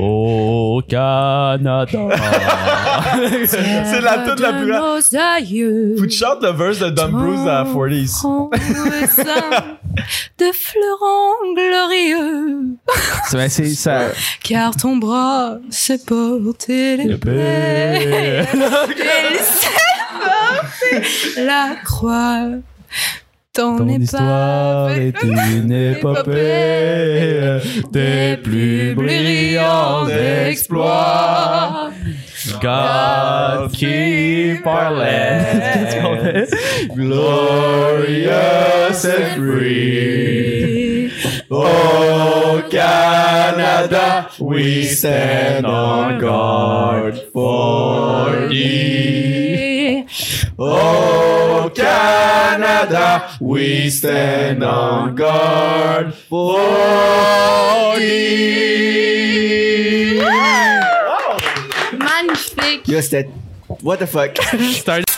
Au Canada. C'est la toute la plus grande. Faut que tu chantes le verse de Don Bruce à 40s. Ton sein de fleurons glorieux. C'est- c'est ça. Car ton bras sait porter les plaies. Il sait porter la croix. Ton, Ton histoire est une épopée des plus brillants exploits. God keep our land. Qu'est-ce qu'on fait? Glorious and free. Oh Canada, we stand on guard for thee. Oh Canada, we stand on guard for thee. Magnifique. Yo, c'était. What the fuck?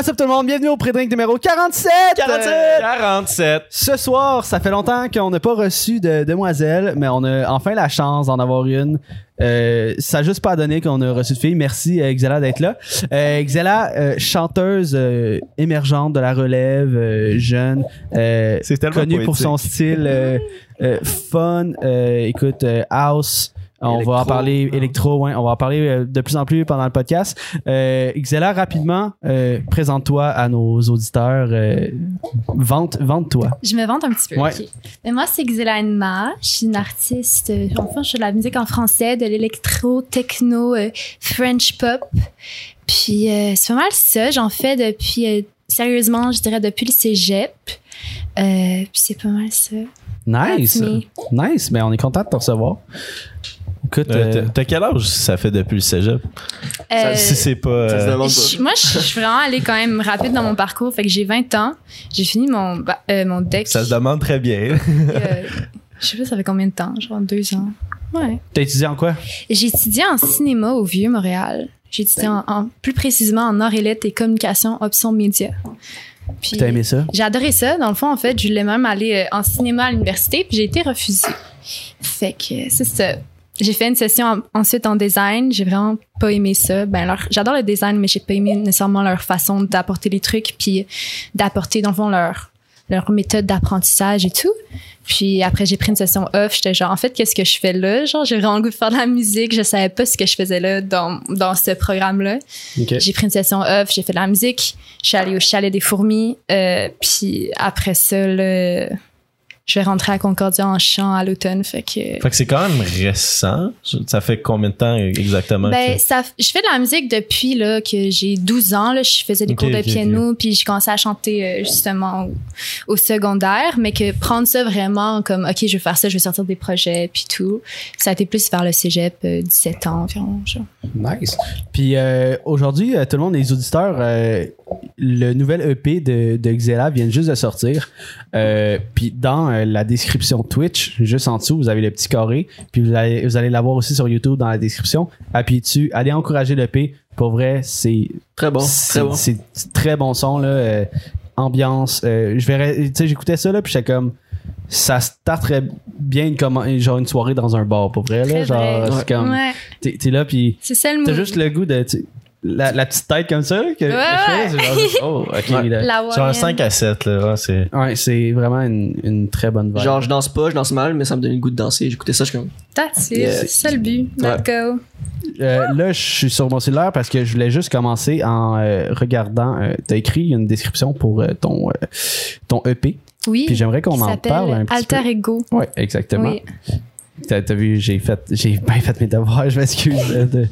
What's up tout le monde? Bienvenue au pré-drink numéro 47! 47! Euh, 47! Ce soir, ça fait longtemps qu'on n'a pas reçu de demoiselle, mais on a enfin la chance d'en avoir une. Euh, ça a juste pas donné qu'on a reçu de fille. Merci euh, Xela d'être là. Euh, Xela, euh, chanteuse euh, émergente de la relève, euh, jeune, euh, connue pour son style euh, euh, fun. euh, écoute, euh, house. On Électro. va en parler électro, ouais, on va en parler euh, de plus en plus pendant le podcast. Euh, Xela, rapidement, euh, présente-toi à nos auditeurs. Euh, vente, vente-toi. Je me vante un petit peu. Ouais. Mais moi, c'est Xela Enma. Je suis une artiste. Enfin, je fais de la musique en français, de l'électro, techno, euh, French pop. Puis, euh, c'est pas mal ça. J'en fais depuis, euh, sérieusement, je dirais depuis le cégep. Euh, puis, c'est pas mal ça. Nice. Nice. Ben, on est content de te recevoir. Écoute, Euh, euh, t'as- quel âge ça fait depuis le cégep? Euh, si c'est pas. Euh, je- moi, je suis vraiment allée quand même rapide dans mon parcours. Fait que j'ai 20 ans. J'ai fini mon, ba- euh, mon deck. ça se demande très bien. euh, je sais pas, ça fait combien de temps? Genre deux ans. Ouais. t'as étudié en quoi? J'ai étudié en cinéma au Vieux-Montréal. J'ai étudié en, en- plus précisément en arts et lettres et communication option média. Puis T'as aimé ça? j'ai adoré ça. Dans le fond, en fait, je voulais même aller en cinéma à l'université, puis j'ai été refusée. Fait que c'est ça. J'ai fait une session en- ensuite en design. J'ai vraiment pas aimé ça. Ben, leur- j'adore le design, mais j'ai pas aimé nécessairement leur façon d'apporter les trucs, puis d'apporter, dans le fond, leur, leur méthode d'apprentissage et tout. Puis après, j'ai pris une session off. J'étais genre, en fait, qu'est-ce que je fais là? Genre, j'ai vraiment le goût de faire de la musique. Je savais pas ce que je faisais là dans, dans ce programme-là. Ok. J'ai pris une session off, j'ai fait de la musique, je suis allée au chalet des fourmis, euh, puis après ça, là, je vais rentrer à Concordia en chant à l'automne, fait que... Fait que c'est quand même récent. Ça fait combien de temps exactement? Ben, que- ça, je fais de la musique depuis là, que j'ai 12 ans. Là, je faisais des cours de piano, puis j'ai commencé à chanter euh, justement au, au secondaire. Mais que prendre ça vraiment comme, OK, je vais faire ça, je vais sortir des projets, puis tout. Ça a été plus vers le cégep, euh, 17 ans environ. Genre. Nice. Puis euh, aujourd'hui, euh, tout le monde, les auditeurs, euh, le nouvel EP de, de Xela vient juste de sortir. Euh, puis dans euh, la description Twitch, juste en dessous, vous avez le petit carré. Puis vous allez, vous allez l'avoir aussi sur YouTube dans la description. Appuyez dessus. Allez encourager l'EP. Pour vrai, c'est Très bon, c'est très bon. c'est très bon son là. euh, ambiance. euh, je verrais, tu sais, j'écoutais ça là, puis j'étais comme ça starterait bien une, commen- genre une soirée dans un bar pour vrai là. Genre, c'est comme Ouais, t'es t'es là puis c'est ça le T'as juste le goût de. La, la petite tête comme ça que, Ouais, je fais, c'est genre juste, oh, ok. Ouais. là. Genre un Warren. 5 à 7, là. c'est... Ouais, c'est vraiment une, une très bonne vibe. Genre, je danse pas, je danse mal, mais ça me donne le goût de danser. J'écoutais ça, je suis comme. That's it. Yeah. C'est ça le but. Let's go. Euh, là, je suis sur mon cellulaire parce que je voulais juste commencer en euh, regardant. euh, T'as écrit une description pour euh, ton, euh, ton EP. Oui. Puis j'aimerais qu'on en parle un petit Alter peu. Ego. Ouais, exactement. Oui. T'as vu, j'ai fait, j'ai bien fait mes devoirs, je m'excuse de,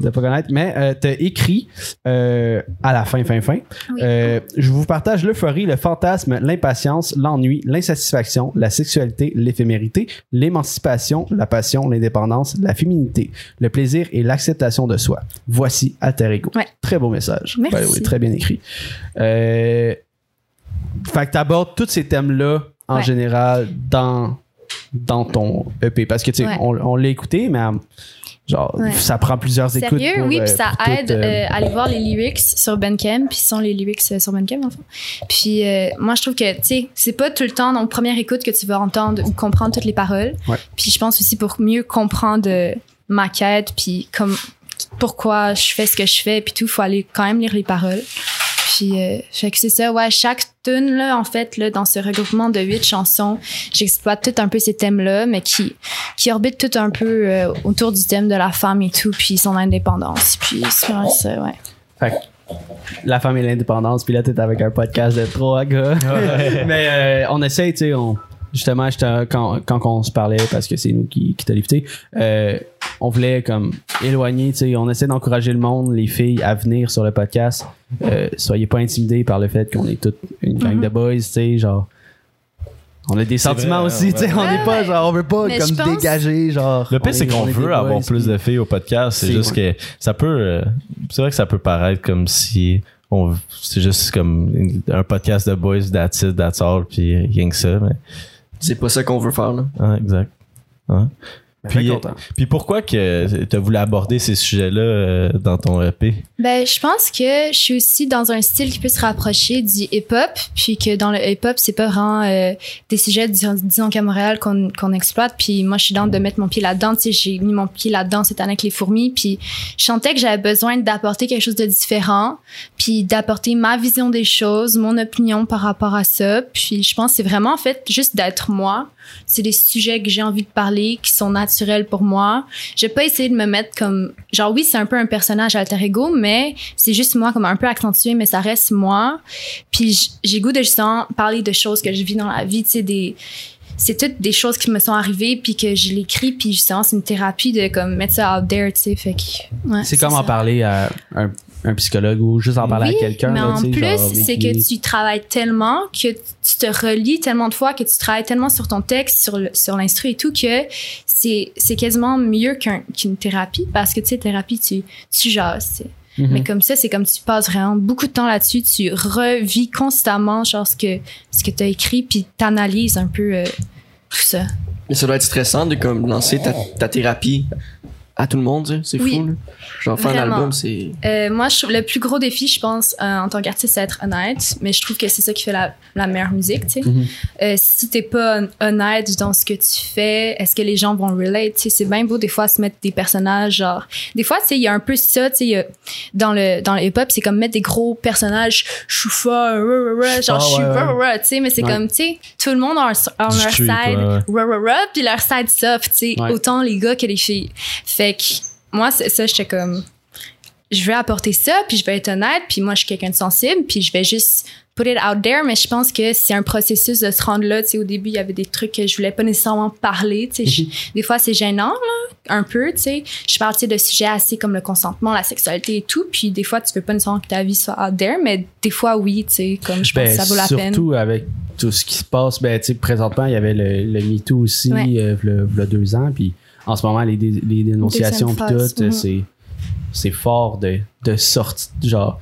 de pas connaître, mais euh, t'as écrit euh, à la fin, fin, fin. Oui. Euh, je vous partage l'euphorie, le fantasme, l'impatience, l'ennui, l'insatisfaction, la sexualité, l'éphémérité, l'émancipation, la passion, l'indépendance, la féminité, le plaisir et l'acceptation de soi. Voici Alter Ego. Ouais. Très beau message. Merci. Très bien écrit. Euh, fait que t'abordes tous ces thèmes-là en général dans dans ton EP parce que tu sais Ouais. on, on l'a écouté mais euh, genre, Ouais. ça prend plusieurs écoutes. Sérieux, pour, oui, euh, puis ça pour tout, aide euh, euh, à aller voir les lyrics sur Bandcamp, puis ce sont les lyrics euh, sur Bandcamp, en fait. Puis euh, moi, je trouve que, tu sais, c'est pas tout le temps, donc première écoute, que tu vas entendre ou comprendre toutes les paroles. Ouais. Puis je pense aussi pour mieux comprendre euh, ma quête, puis comme pourquoi je fais ce que je fais, puis tout, faut aller quand même lire les paroles. Puis, euh, fait que c'est ça, ouais, chaque tune là, en fait, là, dans ce regroupement de huit chansons, j'exploite tout un peu ces thèmes-là, mais qui, qui orbitent tout un peu euh, autour du thème de la femme et tout, puis son indépendance. Puis, c'est vraiment ça, ouais. Fait que la femme et l'indépendance, puis là, t'es avec un podcast de trois gars. Mais euh, on essaye, tu sais, on, justement, quand, quand on se parlait, parce que c'est nous qui, qui t'a lifté, euh, on voulait comme éloigner, tu sais, on essaie d'encourager le monde, les filles, à venir sur le podcast. Euh, soyez pas intimidés par le fait qu'on est toute une gang de boys, tu sais, genre. On a des sentiments vrai, aussi, ouais. tu sais, on Ouais, n'est pas, ouais. genre, on veut pas Mais comme dégager, genre. Le pire, c'est est- on qu'on veut avoir boys, plus de filles au podcast. C'est juste que ça peut. euh, c'est vrai que ça peut paraître comme si on, c'est juste comme un podcast de boys, that's it, that's all, puis rien que ça. Mais, C'est pas ça qu'on veut faire, là. ah, exact. Puis, puis pourquoi que tu as voulu aborder ces sujets-là euh, dans ton EP? Ben, je pense que je suis aussi dans un style qui peut se rapprocher du hip-hop, puis que dans le hip-hop, c'est pas vraiment euh, des sujets, disons, disons qu'à Montréal, qu'on qu'on exploite. Puis moi, je suis dans de mettre mon pied là-dedans. Tu sais, j'ai mis mon pied là-dedans cette année avec les fourmis. Puis je sentais que j'avais besoin d'apporter quelque chose de différent, puis d'apporter ma vision des choses, mon opinion par rapport à ça. Puis je pense que c'est vraiment, en fait, juste d'être moi. C'est des sujets que j'ai envie de parler, qui sont naturels pour moi. J'ai pas essayé de me mettre comme genre oui c'est un peu un personnage alter ego mais c'est juste moi comme un peu accentué mais ça reste moi puis j'ai goût de justement parler de choses que je vis dans la vie tu sais des c'est toutes des choses qui me sont arrivées puis que je l'écris puis justement c'est une thérapie de comme mettre ça out there tu sais fait que ouais, C'est comme en parler à un, un psychologue ou juste en parler Oui, à quelqu'un. Mais là, en tu plus, c'est que tu travailles tellement, que tu te relis tellement de fois, que tu travailles tellement sur ton texte, sur le- sur l'instru et tout, que c'est c'est quasiment mieux qu'un- qu'une thérapie. Parce que, tu sais, thérapie, tu, tu jases. tu. Mhm. Mais comme ça, c'est comme tu passes vraiment beaucoup de temps là-dessus, tu revis constamment genre ce que, ce que tu as écrit, puis t'analyses un peu euh, tout ça. Mais ça doit être stressant de comme lancer ta, ta thérapie à tout le monde, c'est Oui. fou. Là. Genre faire un album, c'est. Euh, moi, je trouve le plus gros défi, je pense, euh, en tant qu'artiste, c'est être honnête. Mais je trouve que c'est ça qui fait la, la meilleure musique, tu sais. Mhm. Euh, si t'es pas hon- honnête dans ce que tu fais, est-ce que les gens vont relate? Tu sais, c'est bien beau des fois se mettre des personnages, genre... Des fois, tu sais, il y a un peu ça, tu sais, dans le, dans le hip-hop, c'est comme mettre des gros personnages, je suis fort, rah, rah, rah, genre, je suis Ah, ouais, rah, rah, rah, tu sais, mais c'est Ouais. comme, tu sais, tout le monde a, leur street, side, ouais, ouais. rah, rah, rah, puis leur side soft, tu sais, Ouais. autant les gars que les filles. Fait que, moi, ça, j'étais comme je vais apporter ça, puis je vais être honnête, puis moi, je suis quelqu'un de sensible, puis je vais juste put it out there, mais je pense que c'est un processus de se rendre là. Tu sais, au début, il y avait des trucs que je voulais pas nécessairement parler. Tu sais, je- des fois, c'est gênant, là, un peu, tu sais. Je parle, tu sais, de sujets assez comme le consentement, la sexualité et tout, puis des fois, tu veux pas nécessairement que ta vie soit out there, mais des fois, oui, tu sais, comme je pense Ben, que ça vaut la peine. surtout avec tout ce qui se passe. Ben, tu sais, présentement, il y avait le, le MeToo aussi, Ouais. euh, v'là- v'là deux ans. Puis en ce moment, les, dé- les dénonciations, puis tout, mhm. c'est, c'est fort de, de sortir. Genre,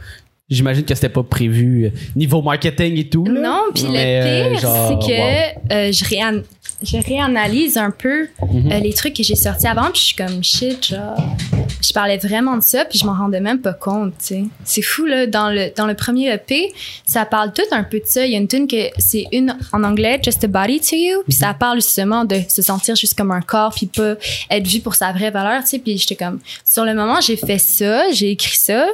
j'imagine que c'était pas prévu euh, niveau marketing et tout. Là. Non, puis le euh, pire, genre, c'est que euh, je, réan- je réanalyse un peu Mhm. euh, les trucs que j'ai sortis avant, puis je suis comme shit, genre. Je parlais vraiment de ça, puis je m'en rendais même pas compte, tu sais. C'est fou, là. Dans le, dans le premier EP, ça parle tout un peu de ça. Il y a une tune que c'est une en anglais, Just a Body to You, puis ça parle justement de se sentir juste comme un corps, puis pas être vu pour sa vraie valeur, tu sais. Puis j'étais comme, sur le moment, j'ai fait ça, j'ai écrit ça.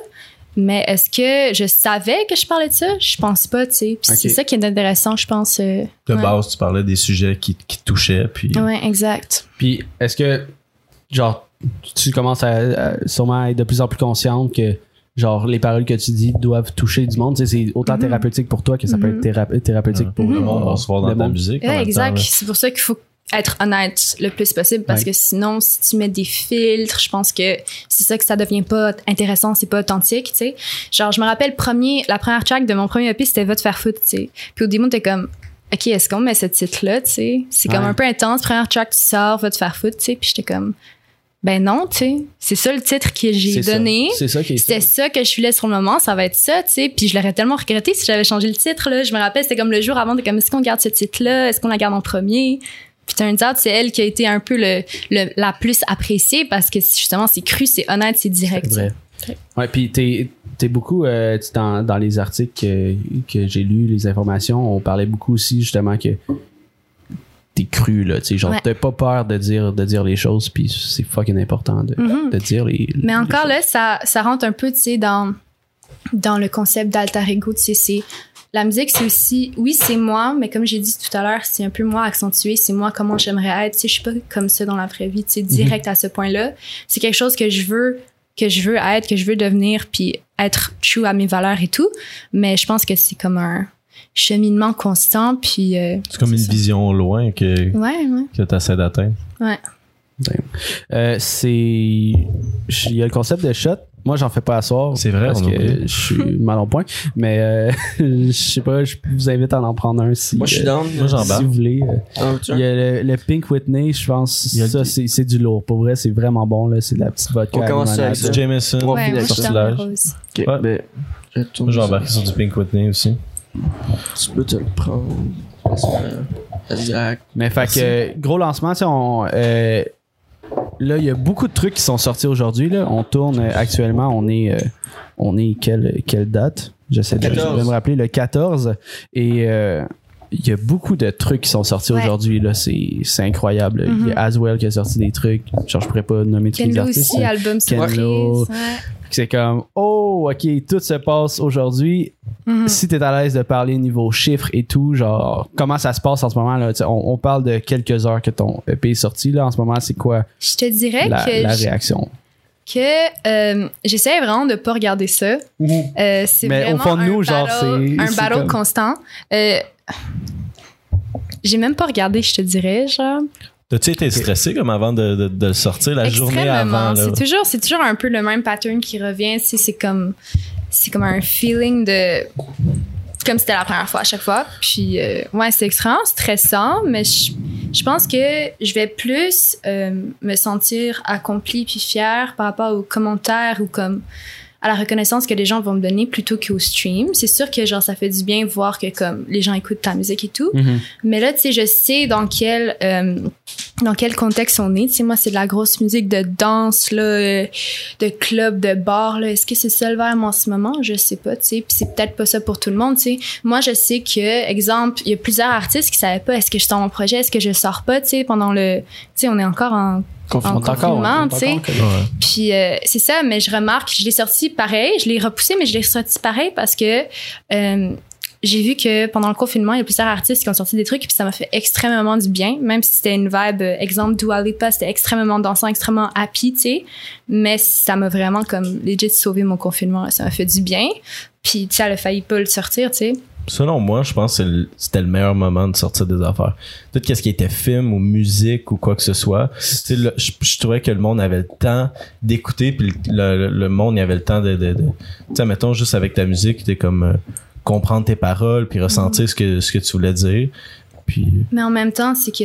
Mais est-ce que je savais que je parlais de ça? Je pense pas, tu sais. Puis c'est ça qui est intéressant, je pense. euh, De ouais. base, tu parlais des sujets qui, qui touchaient, puis Ouais, exact. Puis est-ce que, genre, tu commences à, à sûrement être de plus en plus consciente que, genre, les paroles que tu dis doivent toucher du monde. Tu sais, c'est autant Mhm. thérapeutique pour toi que ça peut être théra- thérapeutique pour le monde va se voir dans ta musique. Ouais, exact. C'est pour ça qu'il faut être honnête le plus possible parce Ouais. que sinon, si tu mets des filtres, je pense que c'est ça que ça devient pas intéressant, c'est pas authentique, tu sais. Genre, je me rappelle, premier, la première track de mon premier EP, c'était Va te faire foutre, tu sais. Puis au début, t'es comme, OK, est-ce qu'on met ce titre-là, tu sais? C'est comme Ouais. un peu intense. Première track, tu sors, Va te faire foutre, tu sais. Puis j'étais comme, ben non, tu sais. C'est ça le titre que j'ai donné. C'est ça qui est C'était ça que je filais sur le moment, ça va être ça, tu sais. Puis je l'aurais tellement regretté si j'avais changé le titre, là. Je me rappelle, c'était comme le jour avant, de comme, est-ce qu'on garde ce titre-là? Est-ce qu'on la garde en premier? Puis turns out, c'est elle qui a été un peu le, le- la plus appréciée parce que justement, c'est cru, c'est honnête, c'est direct. C'est vrai. Ouais, puis t'es es beaucoup euh, dans, dans les articles que, que j'ai lus, les informations, on parlait beaucoup aussi justement que t'es cru là, tu sais, genre Ouais. t'as pas peur de dire de dire les choses, puis c'est fucking important de, Mhm. de dire les. Mais les encore choses. là, ça, ça rentre un peu, tu sais, dans, dans le concept d'alter ego, tu sais, c'est... La musique, c'est aussi, oui, c'est moi, mais comme j'ai dit tout à l'heure, c'est un peu moi accentué, c'est moi comment j'aimerais être. Tu sais, je suis pas comme ça dans la vraie vie, tu sais, direct à ce point-là. C'est quelque chose que je veux, que je veux être, que je veux devenir, puis être true à mes valeurs et tout. Mais je pense que c'est comme un cheminement constant, puis. euh, C'est comme une ça. vision au loin que, Ouais, ouais. que tu essaies d'atteindre. Euh, c'est il y a le concept de shot. Moi, j'en fais pas à soir. C'est vrai, parce on que je suis mal au point. Mais euh, je sais pas, je vous invite à en prendre un si, Moi, je suis euh, down. Moi, j'embarque. si vous voulez. euh. Ah, Il y a le, le Pink Whitney, je pense. Il y a Ça, le- c'est c'est du lourd. Pour vrai, c'est vraiment bon. là C'est de la petite vodka. On commence avec ça. Du Jameson, Ouais, Ouais, moi, je suis dans sortilège. le rose. Ok, Ouais. ben, je tourne Moi, j'ai ça. embarqué sur du Pink Whitney aussi. Tu peux te le prendre. Exact. Mais fait que, gros lancement, tu sais, on, euh, là, il y a beaucoup de trucs qui sont sortis aujourd'hui. Là. On tourne euh, actuellement, on est, euh, on est quelle, quelle date? J'essaie de, 14. de me rappeler, le 14. Et euh, il y a beaucoup de trucs qui sont sortis Ouais. aujourd'hui. là. C'est c'est incroyable. Il y Mhm. a Aswell qui a sorti des trucs. Genre, je pourrais pas nommer tous les artistes. aussi, album Ken surprise. Lo. ouais. C'est comme, oh, ok, tout se passe aujourd'hui. Mhm. Si t'es à l'aise de parler niveau chiffres et tout, genre, comment ça se passe en ce moment? Là? On, on parle de quelques heures que ton EP est sorti. Là, en ce moment, c'est quoi Je te dirais la, que la réaction? que euh, j'essaie vraiment de pas regarder ça. Euh, c'est Mais au vraiment fond de un nous, genre, battle- c'est- un battle comme- constant. Euh, j'ai même pas regardé, je te dirais, genre. T'as-tu été stressé comme avant de, de, de le sortir la journée avant? Là? C'est toujours, c'est toujours un peu le même pattern qui revient. tu sais, C'est comme, c'est comme un feeling de, comme c'était la première fois à chaque fois. Puis euh, ouais, c'est extrêmement stressant, mais je, je pense que je vais plus euh, me sentir accomplie puis fière par rapport aux commentaires ou comme à la reconnaissance que les gens vont me donner plutôt qu'au stream. C'est sûr que genre ça fait du bien voir que comme les gens écoutent ta musique et tout. Mais là, tu sais, je sais dans quel euh, dans quel contexte on est. Tu sais, moi, c'est de la grosse musique de danse, là, euh, de club, de bar. Là. Est-ce que c'est ça le vibe en ce moment? Je sais pas, tu sais. Puis c'est peut-être pas ça pour tout le monde, tu sais. Moi, je sais que, exemple, il y a plusieurs artistes qui savaient pas est-ce que je sors mon projet, est-ce que je sors pas, tu sais, pendant le... Tu sais, on est encore en confinement, tu sais. puis euh, c'est ça, mais je remarque, je l'ai sorti pareil, je l'ai repoussé, mais je l'ai sorti pareil parce que euh, j'ai vu que pendant le confinement, il y a plusieurs artistes qui ont sorti des trucs, puis ça m'a fait extrêmement du bien, même si c'était une vibe, euh, exemple, Dua Lipa, c'était extrêmement dansant, extrêmement happy, tu sais, mais ça m'a vraiment comme legit sauvé mon confinement, là. ça m'a fait du bien. Puis tu sais, elle a failli pas le sortir, tu sais. Selon moi, je pense que c'était le meilleur moment de sortir des affaires. Tout ce qui était film ou musique ou quoi que ce soit, le- je, je trouvais que le monde avait le temps d'écouter, puis le, le- le monde il avait le temps de, de, de- tu sais, mettons juste avec ta musique, t'es comme euh, comprendre tes paroles, puis ressentir ce que ce que tu voulais dire, puis Mais en même temps, c'est que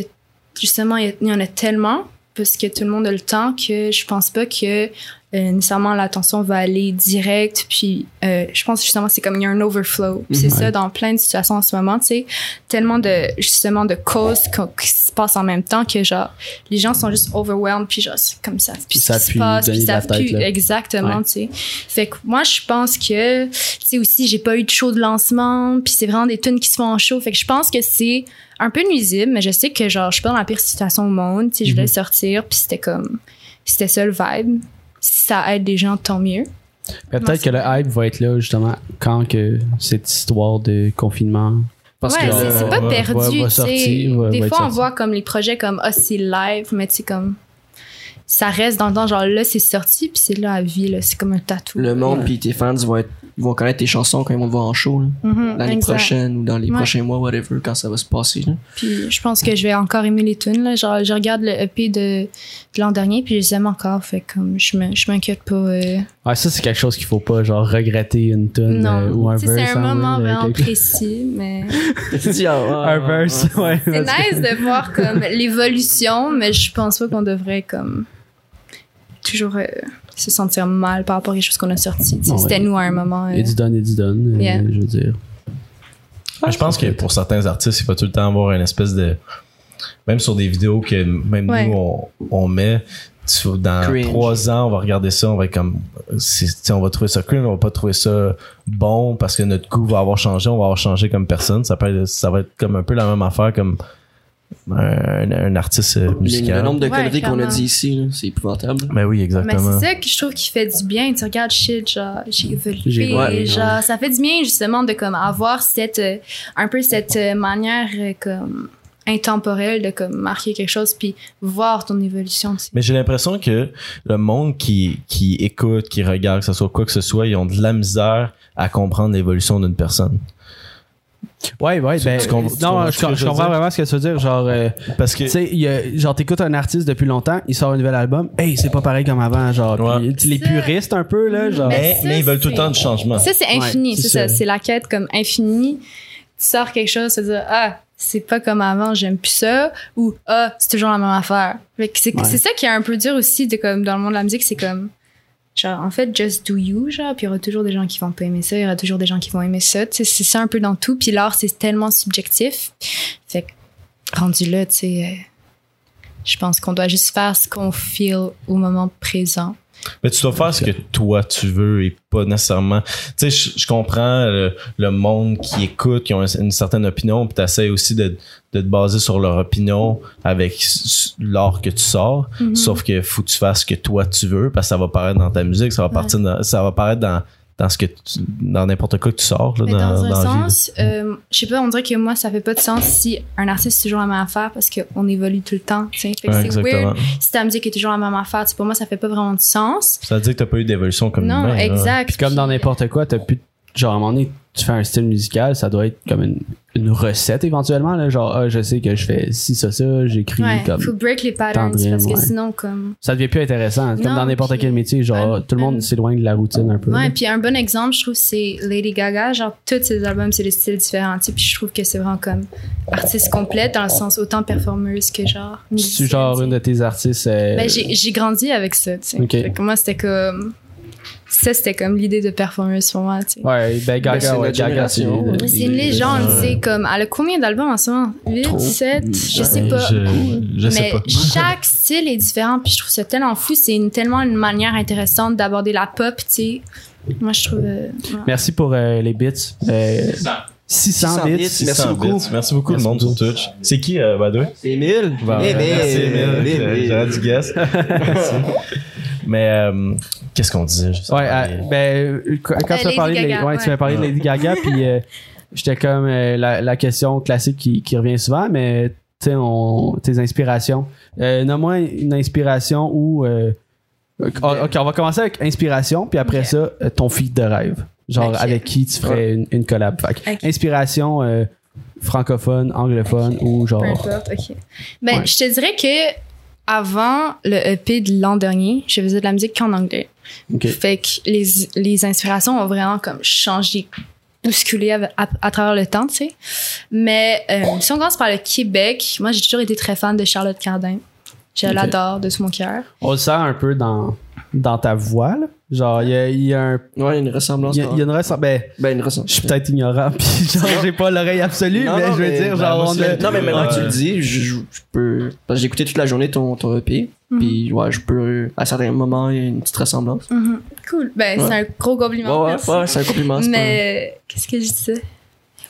justement, il y a- il y en a tellement parce que tout le monde a le temps que je pense pas que euh, nécessairement l'attention va aller direct. Puis euh, je pense justement c'est comme il y a un overflow. Puis c'est Ouais. ça dans plein de situations en ce moment, tu sais, tellement de justement de causes qui se passent en même temps que genre les gens sont juste overwhelmed puis genre c'est comme ça. Puis ça se passe, puis ça pue exactement, Ouais. tu sais. Fait que moi je pense que tu sais aussi j'ai pas eu de show de lancement puis c'est vraiment des tunes qui se font en show fait que je pense que c'est un peu nuisible mais je sais que genre je suis pas dans la pire situation au monde tu sais je voulais Mhm. sortir puis c'était comme c'était ça le vibe si ça aide des gens tant mieux. Peut-être que le hype va être là, justement, quand que cette histoire de confinement. Parce ouais que, c'est pas va- perdu va- va sortir, des fois on voit comme les projets comme ah c'est live mais tu sais comme ça reste dans le temps genre là c'est sorti puis c'est là à vie là. C'est comme un tatou. Le monde puis tes fans vont être ils vont connaître tes chansons quand ils vont te voir en show là. Mhm, l'année exact. prochaine ou dans les Ouais. prochains mois whatever quand ça va se passer là. Puis je pense que je vais encore aimer les tunes. Là. Genre, je regarde le EP de, de l'an dernier, puis je les aime encore. Fait comme je me- je m'inquiète pas. euh. Ouais, ça, c'est quelque chose qu'il faut pas, genre, regretter une tune euh, ou un verse. c'est un hein, moment ouais, vraiment quelque- précis, mais Tu dis, ouais, Un verse, ouais. c'est nice de voir comme l'évolution, mais je pense pas qu'on devrait comme toujours euh, se sentir mal par rapport aux choses qu'on a Non, C'était nous à un moment. euh. It's done, it's done. euh, Yeah. je veux dire. je pense que pour certains artistes, il faut tout le temps avoir une espèce de même sur des vidéos que même Ouais. nous on, on met tu- dans Cringe. trois ans on va regarder ça on va être comme on va trouver ça cringe on va pas trouver ça bon parce que notre goût va avoir changé on va avoir changé comme personne ça peut être- ça va être comme un peu la même affaire comme un, un artiste euh, Le, musical le nombre de Ouais, conneries qu'on a dit ici, c'est épouvantable. ben oui Mais exactement c'est ça que je trouve qui fait du bien. Tu regardes shit, genre, j'ai évolué. J'ai- ouais. genre, ça fait du bien, justement, de comme avoir cette, euh, un peu cette euh, manière, euh, comme, intemporelle de comme marquer quelque chose puis voir ton évolution. Mais j'ai l'impression que le monde qui, qui écoute, qui regarde, que ce soit quoi que ce soit, ils ont de la misère à comprendre l'évolution d'une personne. Ouais, ouais, ben. tu comprends- tu non, comprends je, je je comprends dire? vraiment ce que tu veux dire. Genre, euh, Parce que tu sais, genre, t'écoutes un artiste depuis longtemps, il sort un nouvel album, hey, c'est pas pareil comme avant, genre. Ouais. Les Ça- puristes un peu, là, genre. Mais mais, ça, mais ils veulent tout le temps du changement. Ça, c'est infini, Ouais, c'est ça. ça. C'est la quête comme infinie. Tu sors quelque chose, tu dis, ah, c'est pas comme avant, j'aime plus ça, ou ah, c'est toujours la même affaire. C'est Ouais. c'est ça qui est un peu dur aussi de comme dans le monde de la musique, c'est comme genre en fait just do you genre puis il y aura toujours des gens qui vont pas aimer ça, il y aura toujours des gens qui vont aimer ça, c'est ça un peu dans tout puis l'art c'est tellement subjectif. Fait rendu là, tu sais euh, je pense qu'on doit juste faire ce qu'on feel au moment présent. Mais tu dois faire ce que toi tu veux et pas nécessairement. Tu sais, je, je comprends le, le monde qui écoute, qui ont une, une certaine opinion, puis t'essayes aussi de, de te baser sur leur opinion avec l'art que tu sors. Mhm. Sauf que faut que tu fasses ce que toi tu veux, parce que ça va paraître dans ta musique, ça va partir dans- ça va paraître dans dans ce que tu- dans n'importe quoi que tu sors là, dans, dans, un sens, euh, je sais pas, on dirait que moi, ça fait pas de sens si un artiste c'est toujours la même affaire parce qu'on évolue tout le temps. Ouais, c'est weird si ta musique est toujours la même affaire. Pour moi, ça fait pas vraiment de sens. Ça veut dire que t'as pas eu d'évolution comme non, humain, exact. Puis comme dans n'importe quoi, t'as plus. Genre, à un moment donné, tu fais un style musical, ça doit être comme une, une recette éventuellement, là. Genre, ah, je sais que je fais ci, ça, ça, j'écris Ouais, comme. faut break les patterns Tendrine, parce que ouais. sinon, comme. Ça devient plus intéressant. Comme dans n'importe quel métier, genre, un- tout le monde s'éloigne de la routine un peu. Ouais, puis un bon exemple, je trouve, c'est Lady Gaga. Genre, tous ses albums, c'est des styles différents. tu sais, Puis je trouve que c'est vraiment comme artiste complète dans le sens autant performeuse que genre. C'est musicienne, genre une de tes artistes. euh, Ben, j'ai grandi avec ça, tu sais. Ok. Fait que moi, c'était comme. Ça, c'était comme l'idée de performeuse pour moi, tu sais. Ouais, ben Ben, Gaga, c'est ouais, Gaga, c'est. C'est une légende, tu sais, comme, elle a combien d'albums en ce moment? 8, Trop. 7, je sais pas. je, je sais mais pas. chaque style est différent, puis je trouve ça tellement fou. C'est une, tellement une manière intéressante d'aborder la pop, tu sais. Moi, je trouve. euh, ouais. Merci pour euh, les bits. Euh, 600 600 bits. Merci 600 beaucoup. bits. Merci beaucoup Merci le monde sur beaucoup. Twitch. C'est qui, euh? C'est merci. J'aurais dû guess. Mais euh, qu'est-ce qu'on disait? Ouais, euh, ben, quand Euh, tu as Lady parlé, de, Lady- Gaga, ouais, tu ouais. m'as parlé de Lady Gaga, puis euh, j'étais comme euh, la, la question classique qui, qui revient souvent, mais tu sais, on- tes inspirations. Euh, Nomme-moi une inspiration ou. euh, ok, on va commencer avec inspiration, puis après ça, ton feed de rêve. Genre, avec qui tu ferais une, une collab. Inspiration euh, francophone, anglophone ou genre. Peu importe, ok. Ben, Ouais. je te dirais que avant le EP de l'an dernier, je faisais de la musique qu'en anglais. Fait que les, les inspirations ont vraiment comme changé, bousculé à, à- à travers le temps, tu sais. Mais euh, si on commence par le Québec, moi j'ai toujours été très fan de Charlotte Cardin. Je l'adore de tout mon cœur. On le sent un peu dans, dans ta voix, là. Genre, il y a, il y a un. Ouais, une ressemblance. Il y a, il y a une ressemblance. Ben, Ben, une ressemblance. Je suis peut-être ignorant, puis genre, j'ai pas l'oreille absolue, Non, mais non, je veux mais- dire, ben, genre, on a. Non, mais maintenant que tu le dis, je, je- je peux. Parce que j'ai écouté toute la journée ton, ton EP. Mhm. Puis, ouais, je peux. À certains moments, il y a une petite ressemblance. Mhm. Cool. Ben, c'est un gros compliment. Ouais, ouais, merci. ouais, c'est un compliment. Mais qu'est-ce que je disais?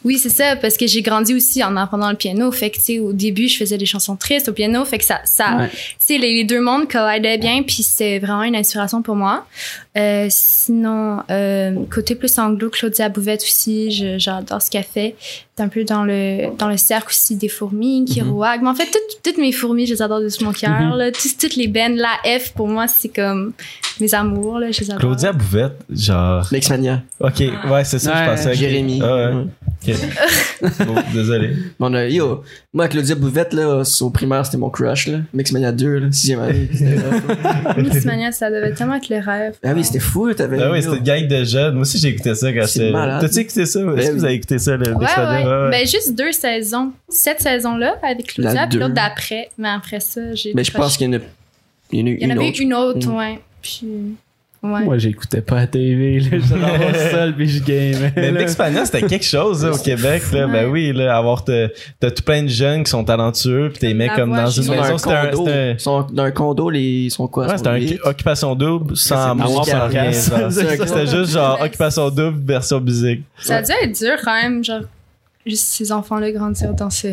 Oui, c'est ça, parce que j'ai grandi aussi en apprenant le piano. Fait que, tu sais, au début, je faisais des chansons tristes au piano. Fait que ça, ça Ouais. tu sais, les, les deux mondes collidaient bien, puis c'est vraiment une inspiration pour moi. Euh, sinon, euh, côté plus anglo, Claudia Bouvette aussi, je- j'adore ce qu'elle fait. C'est un peu dans le, dans le cercle aussi des fourmis, qui Mhm. Mais en fait, toutes, toutes mes fourmis, je les adore de tout mon cœur. Mhm. Toutes, toutes les bands, la F, pour moi, c'est comme mes amours, là, je les adore. Claudia Bouvette, genre. Mixmania. Ok, ouais, c'est ça, Ouais, je pensais. Jérémy. Ah ouais. Bon, désolé. Bon, euh, yo, moi, Claudia Bouvette, là, au primaire, c'était mon crush, là. Mixmania 2, là, sixième année. C'était rough, là. Miss Mania, ça devait tellement être le rêve. ah oui, c'était fou, t'avais. Ah oui, c'était une gang de jeunes. Moi aussi, j'ai écouté ça quand C'est j'étais. T'as-tu écouté ça? Est-ce que oui. vous avez écouté ça, le Ouais, Mixmania? ouais. Ben, juste deux saisons. Cette saison-là, avec Claudia, La puis l'autre d'après. Mais après ça, j'ai. Mais je pense qu'il y en a, il y en a Il y en une avait autre. une autre, Mm. ouais. Puis. Ouais. Moi, j'écoutais pas la TV, là. J'étais dans mon sol puis je gamais. Mais là. Mixmania, c'était quelque chose là, au Québec. Là. Ben oui, là, avoir t'as tout plein de jeunes qui sont talentueux, puis t'es Comme mets comme voix, dans une maison. un C'était un, condo. un- Ils sont dans un condo, les, ils sont quoi? Ouais, c'était un occupation double sans musical, sans rien. C'était juste genre occupation double version musique. Ça a dû être dur quand même, genre, juste ces enfants-là grandir dans ce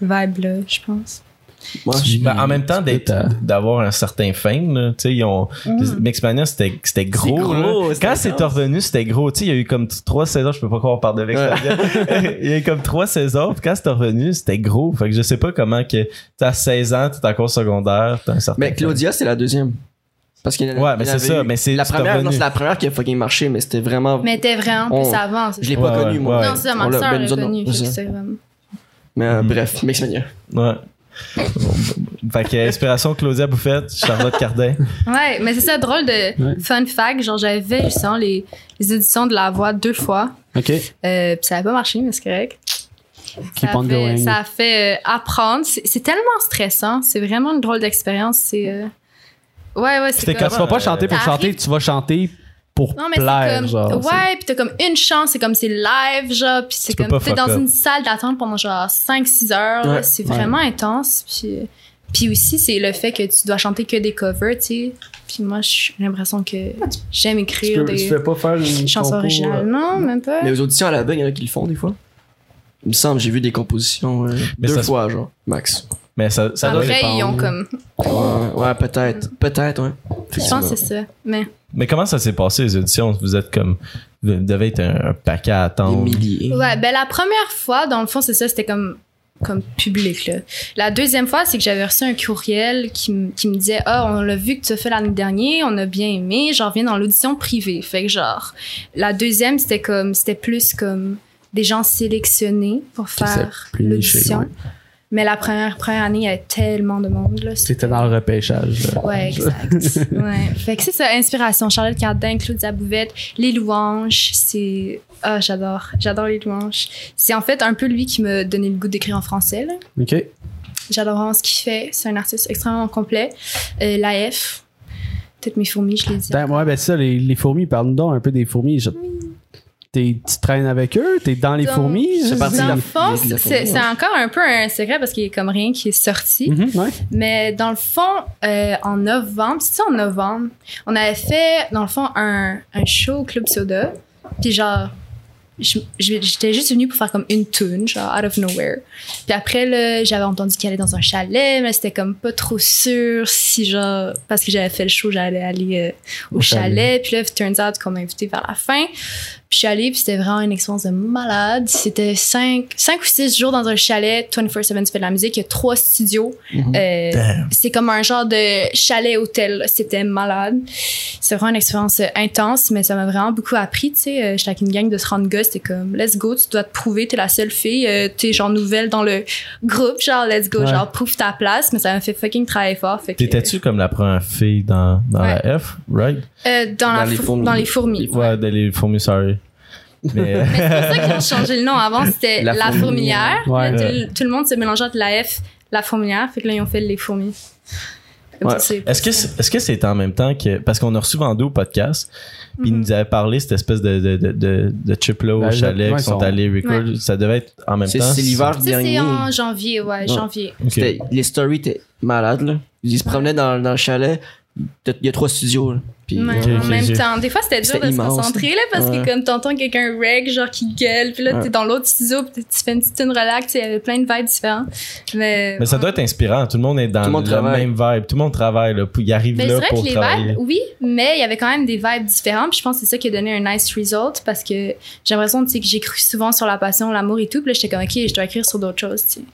vibe-là, je pense. Moi, Ben, en même temps, d'avoir un certain fame, là, tu sais, ils ont, Mixmania, c'était, c'était gros, gros, Quand c'est revenu, c'était gros, tu sais, il y a eu comme trois saisons, je peux pas croire on parle de Mixmania. il y a eu comme trois saisons, puis quand c'est revenu, c'était gros. Fait que je sais pas comment que, t'as 16 ans, t'es encore secondaire, t'as un certain Mais Claudia, c'est la deuxième. Parce qu'il y en a- Ouais, mais c'est ça, eu. mais c'est- La première, non, c'est la première qui a fucking marché, mais c'était vraiment. Mais t'es vraiment On- plus avant. c'est Je l'ai pas Ouais, connu, ouais, moi. ouais. Non, c'est ça, On ma soeur ben, l'a autres, connu. Mais euh, Mhm. bref, Mixmania. Ouais. Fait que inspiration Claudia Bouffette, Charlotte Cardin. Ouais, mais c'est ça drôle de Ouais. fun fact. Genre, j'avais fait justement les, les éditions de la voix deux fois. OK. Euh, puis ça avait pas marché, mais c'est correct. Keep ça, on a going. fait, ça a fait euh, apprendre. C'est tellement stressant. C'est vraiment une drôle d'expérience. C'est. euh, Ouais, ouais, c'est C'était comme. Tu vas pas chanter pour chanter, tu vas chanter pour Non, mais c'est plaire, comme. genre. ouais, puis t'as comme une chance, c'est comme c'est live, genre, puis c'est Tu comme. T'es dans up. une salle d'attente pendant genre 5-6 heures, Ouais. c'est Ouais. vraiment intense, puis. Puis aussi, c'est le fait que tu dois chanter que des covers, tu sais. Puis moi, j'ai l'impression que j'aime Tu, écrire peux, des tu fais pas faire une chansons originales. euh, Non, même pas. Mais aux auditions à la veille, il y en a qui le font des fois. Il me semble, j'ai vu des compositions euh, deux fois, genre, max. Mais ça, ça doit Après, ils ont dépendre. comme. Ouais, ouais, peut-être. Peut-être, ouais. Je pense que c'est ça. Mais. Mais comment ça s'est passé les auditions? Vous êtes comme. Vous devez être un, un paquet à Des attendre. milliers. Ouais, ben la première fois, dans le fond, c'est ça, c'était comme comme public là. La deuxième fois, c'est que j'avais reçu un courriel qui, qui me disait "Ah, on l'a vu que tu as fait l'année dernière, on a bien aimé, genre viens dans l'audition privée." Fait que genre la deuxième, c'était comme c'était plus comme des gens sélectionnés pour faire l'audition. ouais. Mais la première première année, il y avait tellement de monde là. C'était dans le repêchage. là. Ouais, exact. ouais. Fait que c'est ça, inspiration. Charlotte Cardin, Claudia Bouvette, Les Louanges, c'est. Ah, j'adore. J'adore Les Louanges. C'est en fait un peu lui qui m'a donné le goût d'écrire en français. là. OK. J'adore vraiment ce qu'il fait. C'est un artiste extrêmement complet. Euh, L'AF. Peut-être mes fourmis, je l'ai dit. Attends, ouais, ben ça, les, les fourmis, parle-nous donc un peu des fourmis. Je- tu traînes avec eux? T'es dans les Donc, fourmis? c'est parti Dans le fond, c'est encore un peu un secret parce qu'il y a comme rien qui est sorti. Mhm, ouais. Mais dans le fond, euh, en novembre, c'est en novembre, on avait fait, dans le fond, un, un show au Club Soda. Puis genre, j'étais juste venue pour faire comme une tune, genre out of nowhere. Puis après, j'avais entendu qu'elle allait dans un chalet, mais c'était comme pas trop sûr si genre, parce que j'avais fait le show, j'allais aller euh, au, Au chalet. chalet. Puis là, it turns out qu'on m'a invité vers la fin. Puis je suis allée, puis c'était vraiment une expérience de malade. C'était cinq, cinq ou six jours dans un chalet, 24-7, tu fais de la musique. Il y a trois studios. Mhm. Euh, c'est comme un genre de chalet-hôtel. C'était malade. C'est vraiment une expérience intense, mais ça m'a vraiment beaucoup appris. Tu sais, Euh, j'étais avec une gang de 30 gars. C'était comme, let's go, tu dois te prouver, t'es la seule fille. euh, t'es genre nouvelle dans le groupe. Genre, let's go, Ouais. genre, prouve ta place. Mais ça m'a fait fucking travailler fort. T'étais-tu comme la première fille dans, dans Ouais. la F, right? euh, dans, Dans la les four- fourmis. Dans les fourmis. Ouais, dans les fourmis, sorry. Mais, Mais c'est pour ça qu'ils ont changé le nom. Avant, c'était La la, fourmilière. fourmilière. Ouais. Là, tout, le- tout le monde se mélangeait entre la F, la fourmilière. Fait que là, ils ont fait les fourmis. Ouais. Est-ce que c'est, est-ce que c'est en même temps que parce qu'on a reçu Vando au podcast puis il Mhm. nous avait parlé cette espèce de de de de, de triplo au Ben, chalet ouais, qui sont ils sont- allés record ça devait être en même temps c'est l'hiver Ça, dernier. c'est en janvier, ouais, janvier. Les stories étaient malades, là. Ils se promenaient dans, dans le chalet. Il y a trois studios, là. Puis, Ouais, en même temps, des fois c'était dur de se concentrer là parce Ouais. que comme t'entends quelqu'un reg genre qui gueule puis là Ouais. t'es dans l'autre studio puis tu fais une petite tune relax, il y avait plein de vibes différentes. Mais, mais ça doit être inspirant tout le monde est dans le monde le travaille. même vibe tout le monde travaille là puis il arrive Mais c'est là vrai pour que les travailler vibes, oui, mais il y avait quand même des vibes différentes. Puis je pense que c'est ça qui a donné un nice result parce que j'ai l'impression tu sais, que j'ai cru souvent sur la passion, l'amour et tout. Puis là, j'étais comme, OK, je dois écrire sur d'autres choses. tu sais.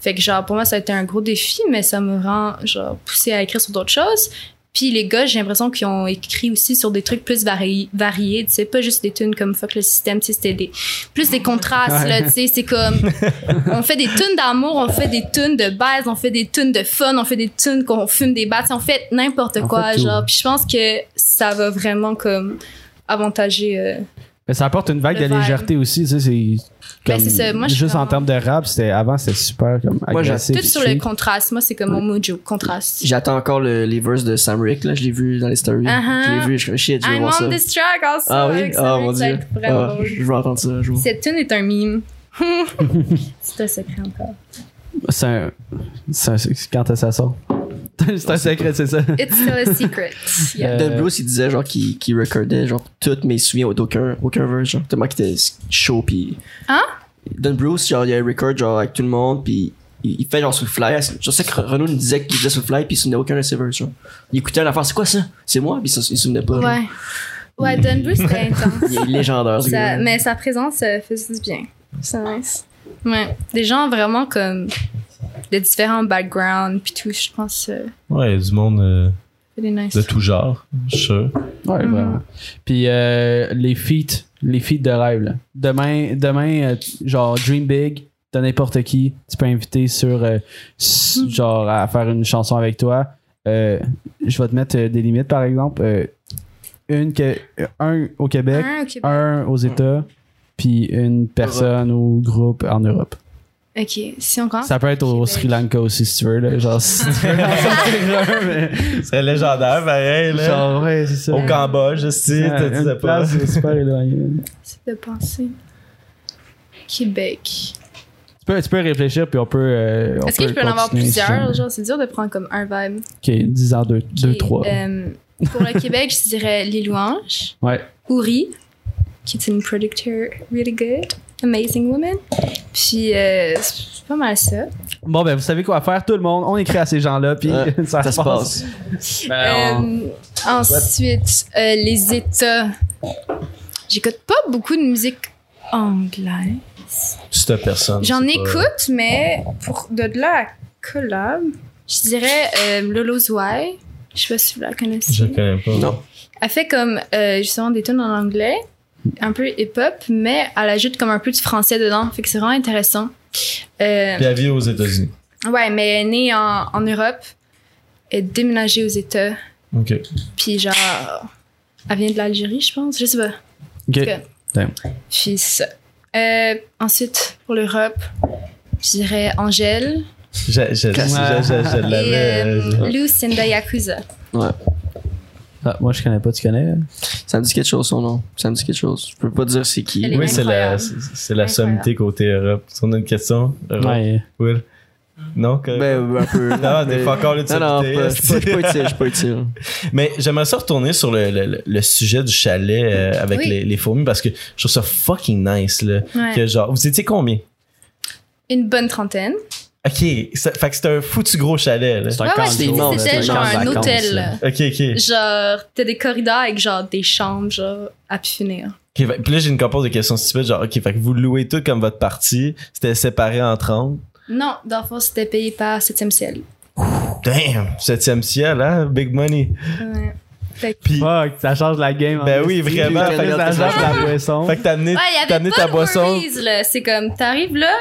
Fait que genre, pour moi, ça a été un gros défi, mais ça me rend genre poussé à écrire sur d'autres choses. Puis les gars, j'ai l'impression qu'ils ont écrit aussi sur des trucs plus vari- variés, tu sais, pas juste des tunes comme fuck le système, tu sais, c'était des plus des contrastes là, tu sais, c'est comme on fait des tunes d'amour, on fait des tunes de base, on fait des tunes de fun, on fait des tunes qu'on fume des battes, on fait n'importe quoi fait genre. Puis je pense que ça va vraiment comme avantager euh, Mais ça apporte une vague de légèreté aussi, tu sais, Ben, c'est ça. Moi, je suis juste en vraiment- termes de rap, c'était avant c'était super comme Moi, agressif. Tout sur le contraste. Moi, c'est comme mon mojo, contraste. J'attends encore le, les verses de Sam Rick, là. Je l'ai vu dans les stories. Uh-huh. Je l'ai vu, je shit, je veux I'm voir ça. on this track also. Ah oui? Ah, mon dieu. Ah, je veux entendre ça un jour. Cette tune est un meme. c'est un secret encore. C'est un, c'est un- c'est- quand ça sort? c'est un secret, c'est ça. It's still a secret. Yeah. Euh, Don il disait genre qu'il recordait genre toutes mes souvenirs d'aucun aucun verse, genre tellement qu'il était chaud pis. Hein? Don Bruce, genre il a un record genre avec tout le monde pis il, il fait genre sur le fly. Je sais que Renaud nous disait qu'il faisait sur le fly pis il se souvenait aucun de ses verses, genre. Il écoutait l'affaire, c'est quoi ça? C'est moi? Pis il se souvenait pas. genre. Ouais. Ouais, Don Bruce, c'était intense. Il est légendaire, ce Ça- gars. mais sa présence euh, faisait du bien. C'est nice. Ouais. Des gens vraiment comme de différents backgrounds puis tout, je pense euh, Ouais, il y a du monde euh, c'est des nice. de tout genre, je suis sûr. Ouais, Mhm. vraiment. Puis euh, les feats, les feats de rêve. Là. Demain, demain euh, genre Dream Big, de n'importe qui, tu peux inviter sur Mm. s- genre à faire une chanson avec toi. Euh, je vais te mettre euh, des limites par exemple. Euh, une que un au Québec, Un au Québec. un aux États, puis une personne ou groupe en Europe. Ok, si on commence. Ça peut être au Québec. Sri Lanka aussi si tu veux. Là. Genre, si tu veux mais- C'est légendaire, pareil, là. Genre, ouais, c'est ça. Au Cambodge, je sais, Ouais, tu disais pas. place super éloignée. C'est de penser. Québec. Tu peux, tu peux réfléchir, puis on peut. euh, Est-ce que peut je peux en avoir si plusieurs? Genre, c'est dur de prendre comme un vibe. Ok, 10 ans, 2, Ok, 3. euh, pour le Québec, je dirais Les Louanges. Ouais. Ouri, qui est une producteur really good. Amazing woman. Puis, euh, c'est pas mal ça. Bon, ben, vous savez quoi faire, tout le monde. On écrit à ces gens-là, puis ça, Ça se se passe. passe. Ben, on- Euh, ensuite, euh, les États. J'écoute pas beaucoup de musique anglaise. Cette personne. J'en c'est pas- écoute, mais pour de là à collab, je dirais euh, Lolo Zwei. Je sais pas si vous la connaissez. Je connais pas. Non. Elle fait comme euh, justement des tunes en anglais, un peu hip-hop, mais elle ajoute comme un peu du français dedans. Fait que c'est vraiment intéressant. Euh, Puis elle vit aux États-Unis. ouais, mais elle est née en, en Europe, elle est déménagée aux États, Ok. puis genre, elle vient de l'Algérie, je pense, je sais pas. Ok. que- Damn. Puis ça. Euh, ensuite, pour l'Europe, je dirais Angèle Je, je, je, je, je, l'avais. euh, euh, Lucinda Yakuza. Ouais. Ah, moi, je connais pas, tu connais? Ça me dit quelque chose son nom. Ça me dit quelque chose. Je peux pas dire c'est qui. Oui, c'est la, c'est- la sommité côté Europe. Si on a une question, Europe, Ouais. Will? Non? que- Ben, un peu. Non, des fois encore Non, non, pas- je pas- je suis pas utile, je suis pas utile. Mais j'aimerais ça retourner sur le, le, le sujet du chalet euh, avec Oui. les, les fourmis parce que je trouve ça fucking nice. Là, Ouais. que genre, vous étiez combien? Une bonne trentaine. Ok, ça, fait que c'était un foutu gros chalet. Là. C'est un Ouais, camp ouais, c'était genre un vacances, hôtel. là. Ok, ok. Genre, t'as des corridors avec genre des chambres, genre, à pu finir. Ok, fait- puis là, j'ai une compose de questions stupides. Genre, ok, fait que vous louez tout comme votre partie. C'était séparé en 30. Non, dans le fond, c'était payé par 7e ciel. Damn! Septième ciel, hein? Big money. Ouais. Fait que, Puis, Fuck, ça change la game. Ben en oui, vraiment, Ça fait que change ça change la boisson. fait que t'as amené, ouais, il y t'as avait amené pas ta de boisson. C'est comme, t'arrives là,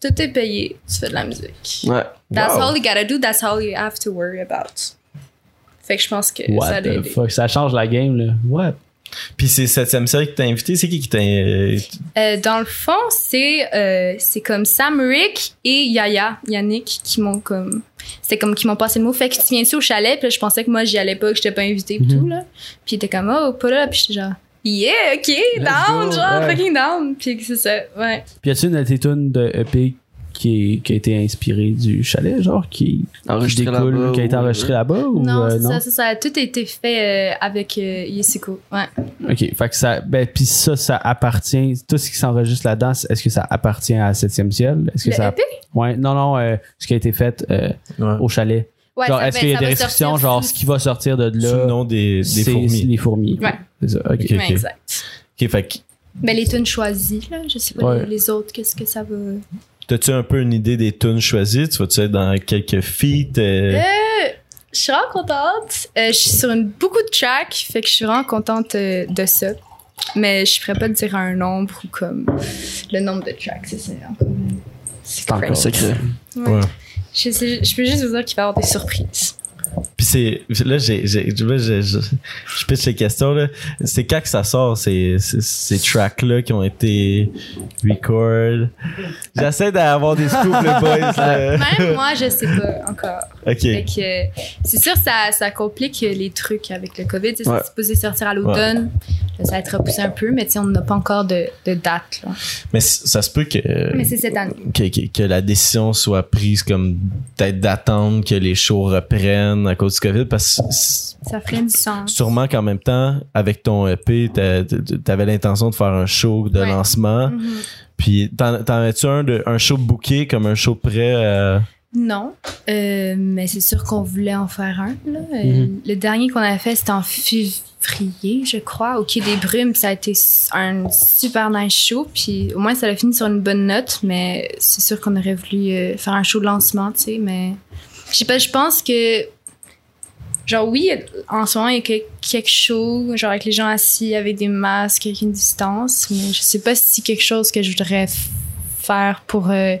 tout est payé, tu fais de la musique. Ouais. That's Wow. all you gotta do, that's all you have to worry about. Fait que je pense que ça What l'a the fuck, ça change la game, là. What? Puis c'est septième ciel qui t'a invité. C'est qui qui t'a. euh, Euh, dans le fond, c'est euh, c'est comme Sam Rick et Yaya, Yannick, qui m'ont comme. C'était comme qui m'ont passé le mot. Fait que tu viens-tu au chalet? Puis là, je pensais que moi, j'y allais pas, que j'étais pas invitée et Mhm. tout, là. Puis il était comme, oh, pas là. Puis j'étais genre, yeah, ok, down, go, genre, ouais. fucking down. Puis c'est ça, ouais. Puis y a-tu une de tes tunes de EP qui, a été inspirée du chalet, genre, qui, découle, qui a été ou- enregistré là-bas ou non, euh, c'est non? ça, ça, ça a tout été fait euh, avec euh, Yesiko. Ouais. Ok, fait que ça, ben, puis ça, ça appartient, tout ce qui s'enregistre là-dedans, est-ce que ça appartient à 7e ciel? Est-ce que Le ça, EP? ouais, non, non, euh, ce qui a été fait euh, Ouais. au chalet. Ouais, genre, ça est-ce va- qu'il y a des restrictions, sortir genre, ce qui va sortir de là, Sous le nom des, des c'est fourmis. les fourmis. Ouais. C'est ça, ok. Ouais, exact. Ok, fait que Mais les tunes choisies, là, je sais pas Ouais. les, les autres, qu'est-ce que ça va. T'as-tu un peu une idée des tunes choisies? Tu vas-tu être dans quelques feats? euh, Euh, je suis vraiment contente. Euh, je suis sur une, beaucoup de tracks, fait que je suis vraiment contente euh, de ça. Mais je pourrais pas te dire un nombre ou comme le nombre de tracks, c'est ça. encore- C'est encore Un crazy. secret. Ouais. Ouais. Je, sais- je peux juste vous dire qu'il va y avoir des surprises. Puis c'est là j'ai j'ai je, je, je, je pitch les questions là. C'est quand que ça sort ces ces, ces tracks là qui ont été record? J'essaie d'avoir des scoops les boys. là. Même moi, je sais pas encore. OK. Que c'est sûr, ça, ça complique les trucs avec le COVID. Ouais. C'est supposé sortir à l'automne. Ça va être repoussé un peu, mais tu sais, on n'a pas encore de, de date. Là. Mais ça se peut que Mais c'est cette année. que, que, que la décision soit prise comme peut-être d'attendre que les shows reprennent à cause du COVID parce que Ça ferait du sens. sûrement qu'en même temps avec ton EP t'a- t'avais l'intention de faire un show de Ouais. lancement Mhm. puis t'en avais-tu un de un show booké comme un show prêt euh, Non, Euh, mais c'est sûr qu'on voulait en faire un. Là. Euh, Mhm. Le dernier qu'on avait fait, c'était en février, je crois, au Quai des Brumes. Ça a été un super nice show. Puis au moins, ça a fini sur une bonne note, mais c'est sûr qu'on aurait voulu euh, faire un show de lancement, tu sais. Mais je sais pas, je pense que. Genre, oui, en ce moment, il y a que- quelque chose, genre avec les gens assis avec des masques, avec une distance, mais je sais pas si quelque chose que je voudrais faire pour. euh,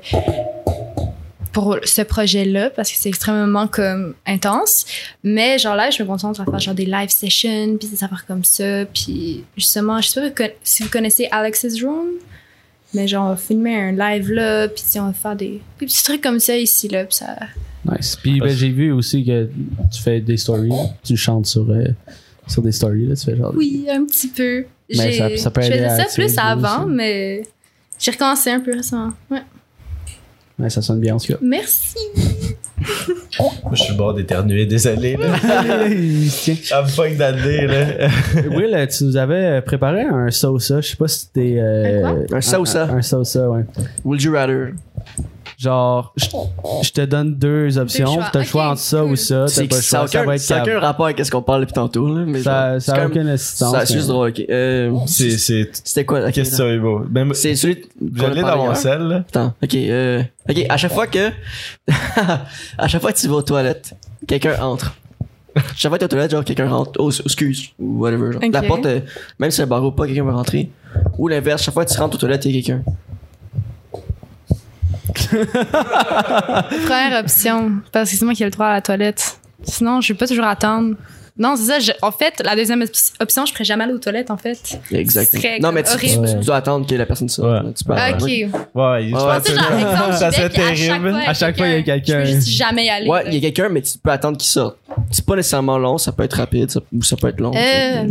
pour ce projet-là parce que c'est extrêmement comme intense mais genre là je me concentre à faire genre des live sessions puis des affaires comme ça puis justement je sais pas si vous connaissez Alex's Room mais genre on va filmer un live là puis on va faire des, des petits trucs comme ça ici là puis ça Nice. Puis ben, j'ai vu aussi que tu fais des stories. Tu chantes sur, euh, sur des stories. Là. Tu fais genre. oui un petit peu Mais J'ai- ça- ça peut je faisais ça plus avant aussi. mais j'ai recommencé un peu récemment ouais. Ouais, ça sonne bien en tout cas. merci moi je suis le bord d'éternuer désolé là Il se tient. I'm fuck d'année là Will, tu nous avais préparé un sauce. Je sais pas si c'était. euh, Un Un sausa. Un, un ouais. Would you rather? Genre, je, je te donne deux options. T'as le choix entre ça ou ça. T'as C'est pas le ça choix. n'a Ça va ça a cave. aucun rapport avec ce qu'on parle depuis tantôt. Là, mais Ça, genre, ça c'est a quand même- aucune assistance. ça- C'est juste drôle, ok. Euh, c'est c'est C'était quoi? ok, question même C'est celui. je l'ai dans mon sel là Attends, ok. Euh, ok, à chaque fois que. à chaque fois que tu vas aux toilettes, quelqu'un entre. Chaque fois que tu es aux toilettes, genre quelqu'un rentre. Oh, excuse, ou whatever. Genre. La porte, euh, même si le barreau ou pas, quelqu'un va rentrer. Ou l'inverse, chaque fois que tu rentres aux toilettes, il y a quelqu'un. Première option, parce que c'est moi qui ai le droit à la toilette. Sinon, je vais pas toujours attendre. Non, c'est ça. je- en fait, la deuxième op- option, je ferais jamais aller aux toilettes, en fait. Exactement. Non, mais tu, tu, dois attendre que la personne sorte. Ouais. Tu peux Ah, attendre. ok. ouais je Ouais, pense C'est que- genre, exemple, ça serait vais, puis à chaque terrible fois, À chaque fois, il y a quelqu'un. Je peux juste jamais y aller. Ouais, il y a quelqu'un, mais tu peux attendre qu'il sorte. C'est pas nécessairement long, ça peut être rapide, ça, ou ça peut être long. Euh,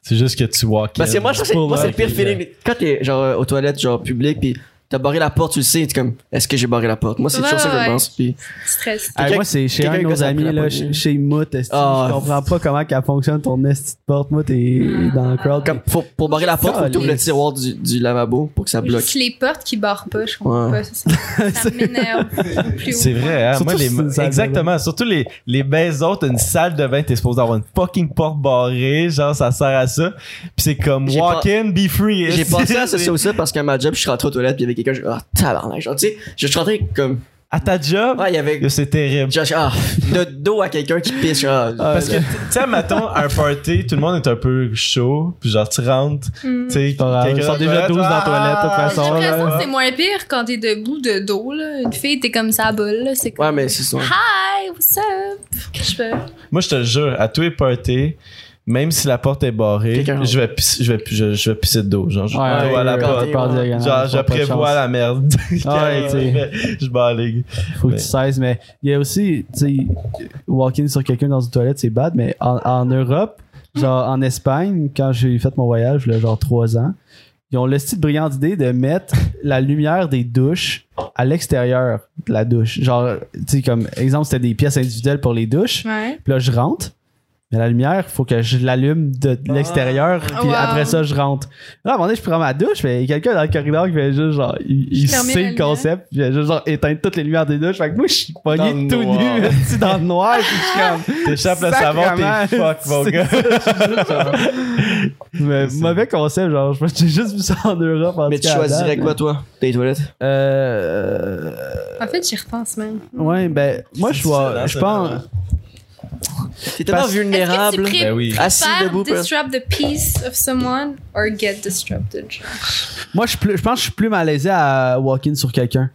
c'est juste que tu walk Parce que moi, je trouve que c'est- Pull moi, c'est le pire puis, feeling. Quand t'es genre euh, aux toilettes, genre public, pis t'as barré la porte, tu le sais, t'es comme, est-ce que j'ai barré la porte? Moi, c'est Ouais, toujours ça que je pense. Pis, stress. Ah, Quelqu'un- moi, c'est chez un de nos amis, là, chez chez Mout. Ah. Je comprends pas comment qu'elle fonctionne ton esti de porte? Moi, t'es dans le crowd. comme, pour, pour barrer la porte, faut que t'ouvres le tiroir du, du lavabo pour que ça bloque. Juste les portes qui barrent pas, je comprends Ouais. pas. Ça, ça, ça m'énerve. C'est vrai, hein? Surtout Moi, les, c'est exactement. Surtout les, les bains autres, une salle de bain, t'es supposé avoir une fucking porte barrée, genre, ça sert à ça. Puis c'est comme walk in, be free. J'ai pensé à ce C'est- ça parce qu'à ma job, je suis rentré aux toilettes, pis il avait quelqu'un, je ah, tabarnak. Genre, tu sais, je suis rentré comme, À ta job, ah, il y avait, c'est terrible. genre, ah, de dos à quelqu'un qui pisse, genre, Parce que, tu sais, mettons, à un party, tout le monde est un peu chaud, puis genre, tu rentres, Mm. tu sais, quelqu'un ils sont dans déjà la 12 dans la toilette, de toute Ah, façon, J'ai l'impression que c'est moins pire quand t'es debout de dos, là. Une fille, t'es comme ça boule, là. Ouais, mais c'est ça. Hi, what's up? Qu'est-ce que je fais? Moi, je te jure, à tous les parties, même si la porte est barrée, je vais, pisser, je, vais, je, je vais pisser de dos. Genre, je Ouais, à la porte. Genre, je prévois la merde. Ouais, je. Faut que tu cesses, mais il y a aussi, tu sais, walk-in sur quelqu'un dans une toilette, c'est bad, mais en, en Europe, genre en Espagne, quand j'ai fait mon voyage, là, genre trois ans, ils ont le style brillante idée de mettre la lumière des douches à l'extérieur de la douche. Genre, tu sais, comme exemple, c'était des pièces individuelles pour les douches. Ouais. Puis là, je rentre. Mais la lumière, faut que je l'allume de de l'extérieur. Puis Wow. après ça, je rentre. Là, à un moment donné, je prends ma douche. Mais il y a quelqu'un dans le corridor qui fait juste genre. Il, il sait le concept. Puis il a juste genre éteindre toutes les lumières des douches. Fait que moi, je suis pogné tout noir. nu, esti, dans le noir. Puis je suis comme. T'échappes le savon, t'es fuck, mon gars. ça, Mais mauvais concept, genre. Je pense que j'ai juste vu ça en Europe. En Mais tu choisirais date. quoi, toi? Tes toilettes? Euh. En fait, j'y repense même. Ouais, ben, moi, je vois. Je pense. T'es tellement Parce- vulnérable. Est-ce que tu Ben oui. Assis debout, disrupt the peace of someone or get disrupted? genre? Moi, je, suis plus- je pense que je suis plus malaisé à walk-in sur quelqu'un.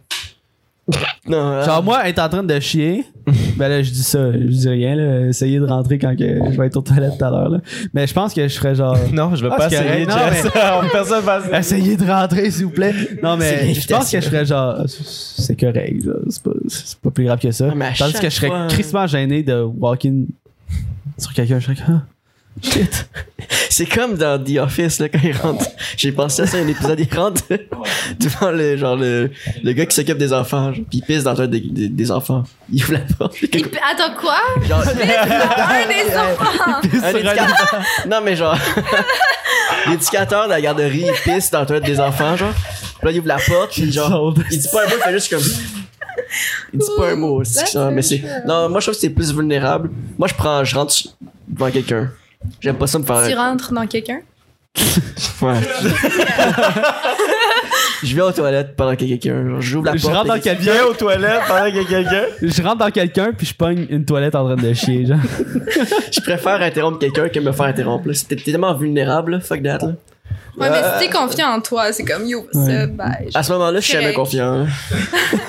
Non, euh, Genre, moi, être en train de chier, ben là, je dis ça, je dis rien, là. Essayez de rentrer quand que je vais être aux toilettes tout à l'heure, là. Mais je pense que je ferais genre. Non, je vais Ah, pas essayer. Non. On personne va essayer. Essayez de rentrer, s'il vous plaît. Non, mais je pense que je ferais genre. C'est correct, là. C'est pas, c'est pas plus grave que ça. Mais à Tandis que je serais fois- crissement gêné de walk in sur quelqu'un. Je serais comme. Ah, Shit. C'est comme dans The Office, là, quand il rentre. J'ai pensé à ça, un épisode, il rentre devant le, genre, le, le gars qui s'occupe des enfants, genre, pis il pisse dans le des, des, des enfants. Il ouvre la porte. Il Attends, quoi? Genre, Un des enfants! un éducateur. Non, mais genre, l'éducateur de la garderie, il pisse dans le des enfants, genre. Puis là, il ouvre la porte, pis genre, il dit pas un mot, il fait juste comme. Il dit pas un mot, ça, mais c'est. Non, moi, je trouve que c'est plus vulnérable. Moi, je prends, je rentre devant quelqu'un. J'aime pas ça me faire. Tu rentres dans quelqu'un? Ouais. je vais aux toilettes pendant qu'il y a quelqu'un. J'ouvre la Je porte. rentre dans quelqu'un. Viens aux toilettes pendant qu'il y a quelqu'un. Je rentre dans quelqu'un, puis je pogne une toilette en train de chier, genre. Je préfère interrompre quelqu'un que me faire interrompre. T'es tellement vulnérable, là. Fuck that, là. Ouais, mais si t'es confiant en toi, c'est comme yo, ça, bye. À ce moment-là, je suis jamais confiant.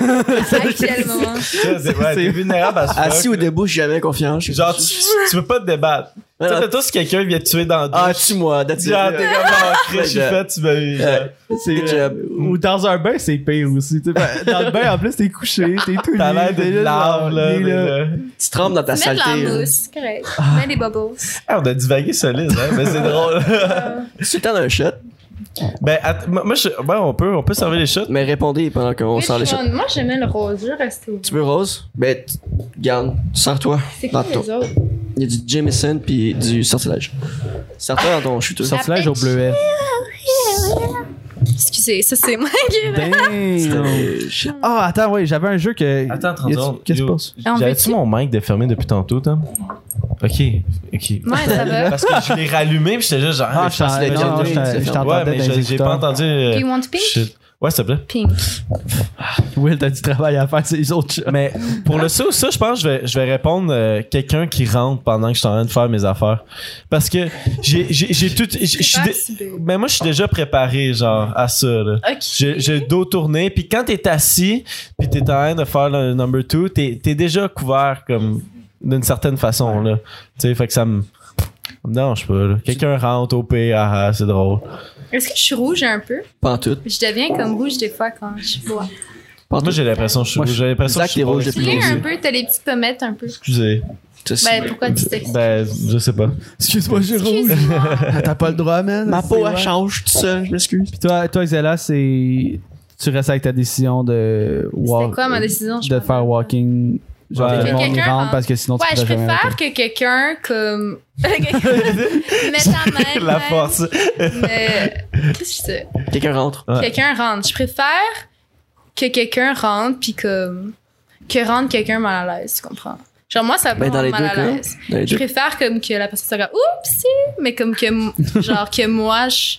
À quel moment? C'est vulnérable à ce Assis là. debout, je suis jamais confiant. Genre, tu, tu veux pas te débattre. Tu sais, mettons, si quelqu'un vient te tuer dans le Ah, tue-moi, that's it. Genre, t'es comme, ah, Chris, je fait, tu m'as eu. C'est, ou dans un bain, c'est pire aussi. tu sais. Ben, Dans le bain, en plus, t'es couché, t'es tout T'as l'air de là. Tu trembles dans ta Mets de la saleté. mousse, correct. Mets des bubbles. Ah, on a divagué solide, hein, mais c'est drôle. C'est le temps d'un shot, ben, att- moi, moi, je, ouais, on peut, on peut servir les shots. mais répondez pendant qu'on sort les shots. Moi, j'aimais le rose. Je rester ouvert. Tu veux rose? Ben, t- garde, sors-toi. C'est Dans ton- les autres? Il y a du Jameson puis du sortilège. Sors-toi dans ton shooter. Sortilège au bleuet. Excusez, ça c'est moi qui. Damn. Ah, attends, ouais, j'avais un jeu que. Attends, 30 Y a-tu- secondes. Qu'est-ce qui se passe? En J'avais-tu mon mic de fermé depuis tantôt, Tom? Ok, ok. Ouais, ça va. Parce que je l'ai rallumé pis j'étais juste genre, Ah, ah, je pense que j'ai- pas entendu. euh, Do you want pink? shit. Ouais, s'il te plaît. Pink. Will, t'as du travail à faire, c'est les autres chats. Mais pour le ça, ça, je pense que je vais, je vais répondre euh, quelqu'un qui rentre pendant que je suis en train de faire mes affaires. Parce que j'ai j'ai- j'ai tout. j'ai- Je suis dé- Mais moi, je suis déjà préparé, genre, à ça, là. Ok. J'ai j'ai le dos tourné, puis quand t'es assis, puis t'es en train de faire le number two, t'es es déjà couvert comme d'une certaine façon là. Tu sais, fait que ça me ça me dérange pas. là. Quelqu'un rentre au pire, ah, ah, c'est drôle. Est-ce que je suis rouge un peu? Pas en tout. Je deviens comme rouge des fois quand je bois. Moi, j'ai l'impression que je suis rouge. J'ai l'impression que je suis rouge depuis Tu viens un Excusez. peu, t'as les petites pommettes un peu. Excusez. Ben, pourquoi tu t'excuses? Ben, je sais pas. Excuse-moi, j'ai rouge. T'as pas le droit, man. Ma peau, elle change tout seul, je m'excuse. Puis toi, toi, c'est. Tu restes avec ta décision de. C'était quoi ma décision? je De faire walking. Genre, Ouais. le Que monde quelqu'un rentre parce que sinon tu Ouais, je préfère que quelqu'un comme. Mette. La force. Mais. Qu'est-ce que c'est? Quelqu'un rentre. Ouais. Quelqu'un rentre. Je préfère que quelqu'un rentre puis comme. Que rentre quelqu'un mal à l'aise, tu comprends? Genre, moi, ça va Ben, mal deux à l'aise. Je préfère comme que la personne soit comme oupsie, mais comme que genre que moi je,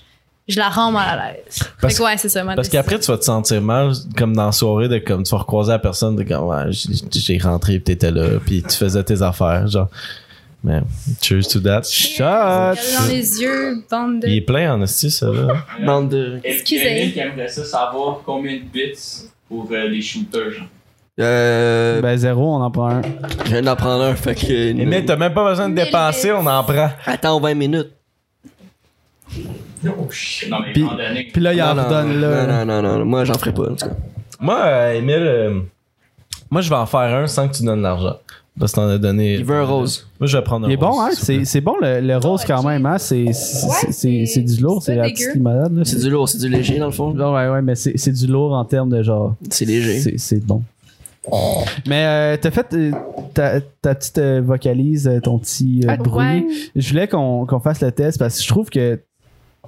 je la rends mal à l'aise. Parce- fait que ouais, c'est ça ma Parce qu'après, tu vas te sentir mal, comme dans la soirée, de comme tu vas recroiser la personne, de comme, ouais, j'ai- rentré pis t'étais là, puis tu faisais tes affaires, genre. Mais, cheers to that. Shot! Dans les yeux, bande de. Il est plein en esti, ça, là. Bande de. Excusez. Emile qui aimerait ça savoir combien de bits pour euh, les shooters. genre? Euh. Ben, zéro, on en prend un. Je viens d'en prendre un, fait que. Et mais t'as même pas besoin de dépenser, on en prend. Attends 20 minutes. Non, mais Puis- là, il en non, redonne, non, là. non, non, non, non, moi j'en ferai pas, en tout cas. Moi, euh, Emile, euh, moi, je vais en faire un sans que tu donnes l'argent. Parce que t'en as donné. Il veut un rose. Moi, je vais prendre un Il est bon, hein? s'il C'est plaît. c'est bon, le, le rose, quand même, hein? C'est c'est- Ouais, c'est- c'est- c'est du lourd, c'est la dégueu. petite limonade, là. C'est du lourd, c'est du léger dans le fond. Non, ouais, ouais, mais c'est c'est du lourd en termes de genre. C'est léger. C'est c'est bon. Mais euh, t'as fait euh, ta, ta petite euh, vocalise, euh, ton petit euh, Ah, bruit. ouais. Je voulais qu'on qu'on fasse le test parce que je trouve que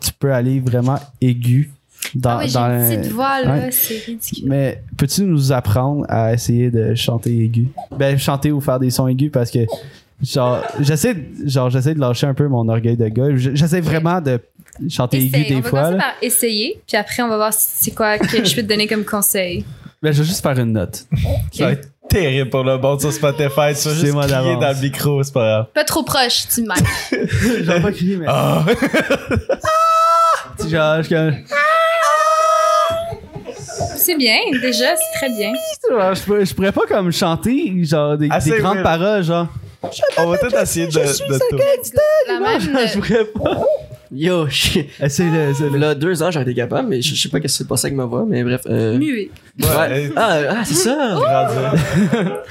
tu peux aller vraiment aigu dans, Ah oui, j'ai dans une petite voix là, Ouais. c'est ridicule. Mais peux-tu nous apprendre à essayer de chanter aigu? Ben, chanter ou faire des sons aigus parce que, genre, j'essaie, genre, j'essaie de lâcher un peu mon orgueil de gars. J'essaie vraiment de chanter aigu des on va fois. commencer là. par essayer, puis après on va voir si c'est quoi que je peux te donner comme conseil. Ben, je vais juste faire une note. Ça va être terrible pour le bon sur Spotify. Tu vas C'est juste moi crier d'avance. dans le micro, c'est pas grave. Pas trop proche, tu m'aides. Je vais pas crier, mais. Ah! Genre, je- C'est bien, déjà, c'est très bien. genre, je, pourrais, je pourrais pas comme chanter genre des, grandes weird. paroles, genre. On va peut-être essayer de. de tout. La même. Je pourrais pas. Yo, je- essaye-le. là, deux ans, j'aurais été capable, mais je, je sais pas qu'est-ce qui s'est passé avec ma voix, mais bref. Euh... Muet. Ouais, Ah, ah, c'est ça!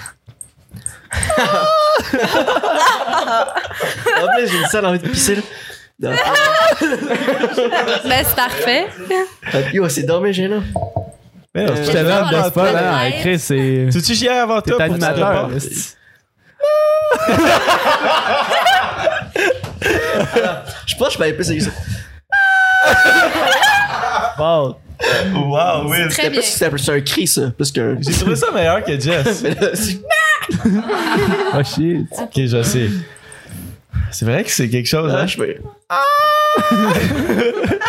En plus, j'ai une salle envie de pisser, là. Non. Ben, c'est parfait. Yo, c'est dormir gênant. Mais non, Euh, c'est Je te donne de spot, Chris, c'est. Tu chier avant T'es toi? que tu animateur. Je pense que je aller plus ça. Wow. Wow, oui. C'était plus, c'était un cri, ça. Plus qu'un. J'ai trouvé ça meilleur que Jess. Là, Oh shit. ok, je sais. C'est vrai que c'est quelque chose, Ah, hein? je peux.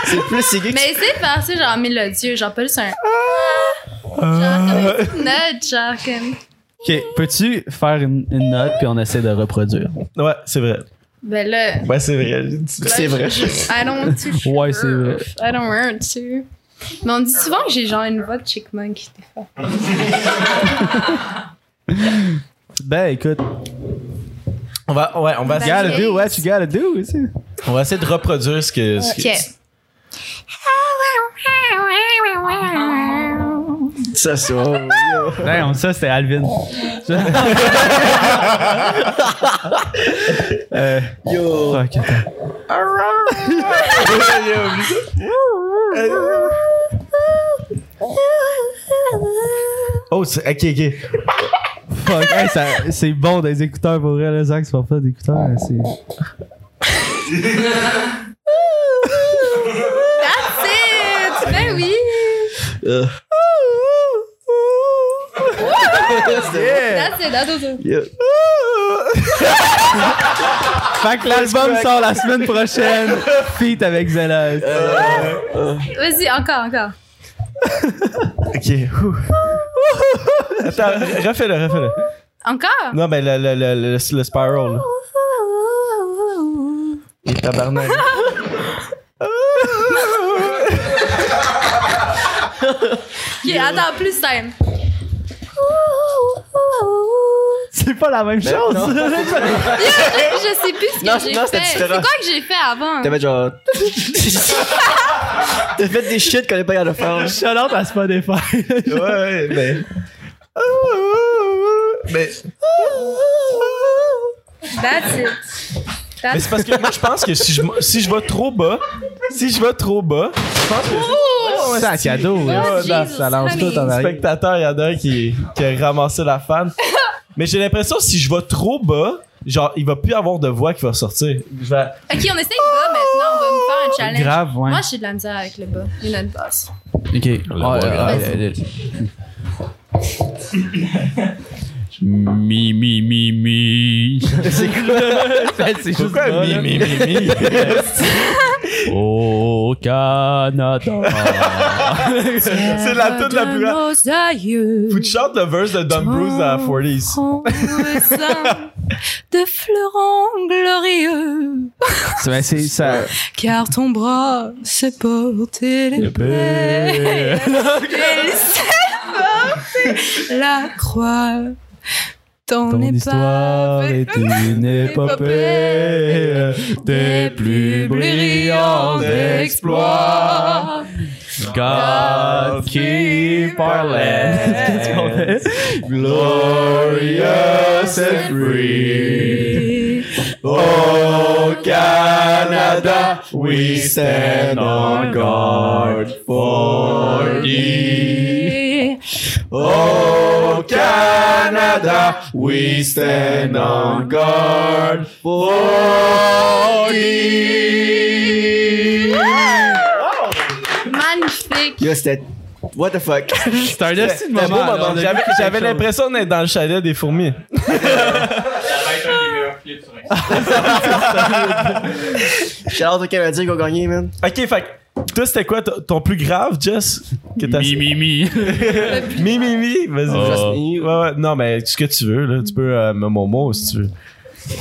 c'est plus que Mais essaye de faire ça, genre mélodieux, genre pas juste un. Genre comme une petite note, genre comme. Ok, peux-tu faire une, une note puis on essaie de reproduire? Ouais, c'est vrai. Ben là. Ouais, c'est vrai. C'est vrai. I don't want to. Ouais, c'est vrai. I don't want to. Mais on dit souvent que j'ai genre une voix de chickmunk des fois. Ben écoute, On va, ouais, on va, you gotta do what you gotta do. aussi. on va essayer de reproduire ce que. ce que- Ok. ça, ça. yo. Ben, ça c'était Alvin. euh, Yo. fuck. Oh, c'est- ok, ok. Fuck, hey, ça- c'est bon des écouteurs pour vrai, les Zach, c'est pas des écouteurs. hein, C'est... That's it! Ben oui! That's it, that's it. yo. Fait que l'album sort la semaine prochaine. Feat avec Zella. Vas-y, encore, encore. Ok. Attends, refais-le, refais-le. Encore? Non, ben le, le, le, le, le spiral. là. Et tabarnak. Ok, attends, plus simple. C'est pas la même chose. non. Je sais plus ce que j'ai fait. C'est quoi que j'ai fait avant? T'as fait genre. T'as fait des shit qu'on est pas capable de faire. Shout out à Spotify. Ouais, ouais, mais. Mais, That's it. mais c'est parce que moi, je pense que si je, si je vais trop bas, si je vais trop bas, je pense que C'est un cadeau. Oh, là. Jesus, ça lance tout en le arrière. spectateur, il y en a un qui, qui a ramassé la fan. Mais j'ai l'impression que si je vais trop bas, genre, il va plus avoir de voix qui va sortir. Je vais. Ok, on essaye bas maintenant. On va nous faire un challenge. Grave, ouais. Moi, j'ai de la misère avec le bas. Il y a une basse. Ok. Ouais, voix ouais, grave. ouais, Mi, mi, mi, mi. c'est quoi? c'est juste Pourquoi mi, mi, mi, mi? Au Canada. C'est la toute la plus grande. Faut que tu chantes le verse de Don Bruce à 40s. de fleurons glorieux, C'est ben, c'est ça. car ton bras s'est porté les plaies. Il s'est porté la croix. Ton, histoire est une épopée des plus brillants exploits. God keep our land glorious and free. Oh Canada, we stand on guard for thee. Oh Canada, we stand on guard for thee. Magnifique. Yo, c'était. What the fuck? C'est un esti de C'était un moment. J'avais, j'avais l'impression d'être dans le chalet des fourmis. Ça va être un des meilleurs clips sur Instagram. Shout out au Canadien qui a gagné, man. Ok, fait toi, c'était quoi ton plus grave, Jess? Que t'as... Mi, mi, mi. Mi, mi, mi. Vas-y. Oh. Ouais, ouais. Non, mais ce que tu veux, là. Tu peux euh, me momo si tu veux.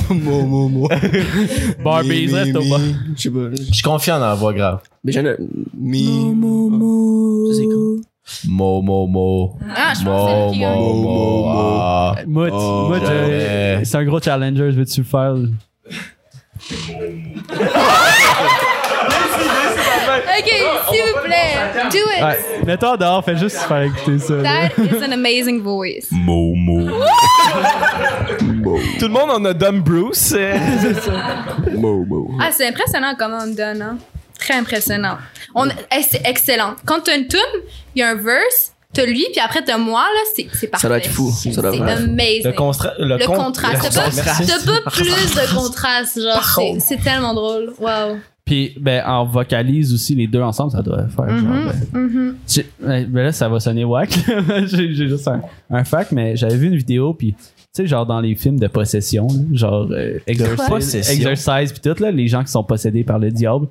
Mo, mo, mo. Barbies, reste au bas. Je sais pas. Je suis confiant dans la voix grave. Mais j'en ai. Mi. Ça, c'est cool. Mo, mo, mo. Ah, je Mo, gagne. mo, mo. Ah. Moi, tu- Oh, moi, c'est un gros challenger, je veux-tu le faire? Ok, s'il vous plaît, do it. Ouais, mets-toi dehors, fais juste faire écouter ça. là. That is an amazing voice. Mo, mo. Tout le monde en a Dumb Bruce. euh. Mo, mo. Ah, c'est impressionnant comment on me donne, hein? Très impressionnant. On, eh, c'est excellent. Quand t'as une tune, il y a un verse, t'as lui, puis après t'as moi, là, c'est, c'est parfait. Ça doit être fou. C'est Ça doit être amazing. Le, constra- le, Le con- contraste. le T'as pas, contraste. t'as pas plus de contraste, genre, c'est, c'est tellement drôle. Wow. Puis, ben, en vocalise aussi les deux ensemble, ça doit faire genre. Mhm, ben, mhm. j'ai- ben ben là, ça va sonner whack. j'ai juste un, un fact, mais j'avais vu une vidéo, puis tu sais, genre dans les films de possession, genre euh, Exorcise, Possession. Exorcise puis tout, là, les gens qui sont possédés par le diable,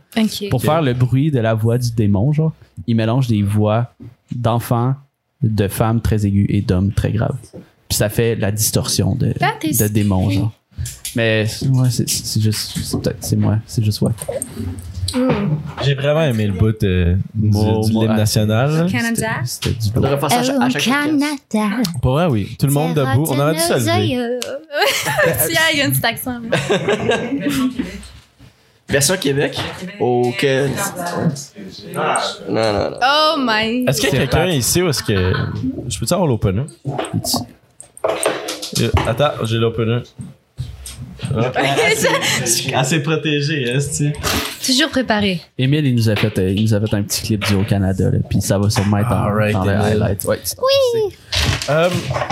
pour faire le bruit de la voix du démon, genre, ils mélangent des voix d'enfants, de femmes très aiguës et d'hommes très graves. Puis ça fait la distorsion de, de démon, genre. Mais ouais, c'est c'est juste, c'est peut-être, c'est moi, c'est juste ouais. J'ai vraiment aimé le bout de, du, Mo, du l'hymne ah. national. Canada? C'était du On devrait faire ça à chaque, à Oh, podcast. Pour vrai, oui. Tout le monde debout. On aurait dû se lever. Tiens, il y a un petit accent. Version Québec. Ok. Non, non, non. Oh my. Est-ce qu'il y a C'est quelqu'un ici où est-ce que. Je peux-tu avoir l'opener? Euh, Attends, j'ai l'opener. Assez protégé, est-ce Toujours préparé. Émile, il nous a fait, euh, il nous a fait un petit clip du au Canada, là, puis ça va sûrement être dans, Alright, dans le Émile. highlight. Ouais. Euh,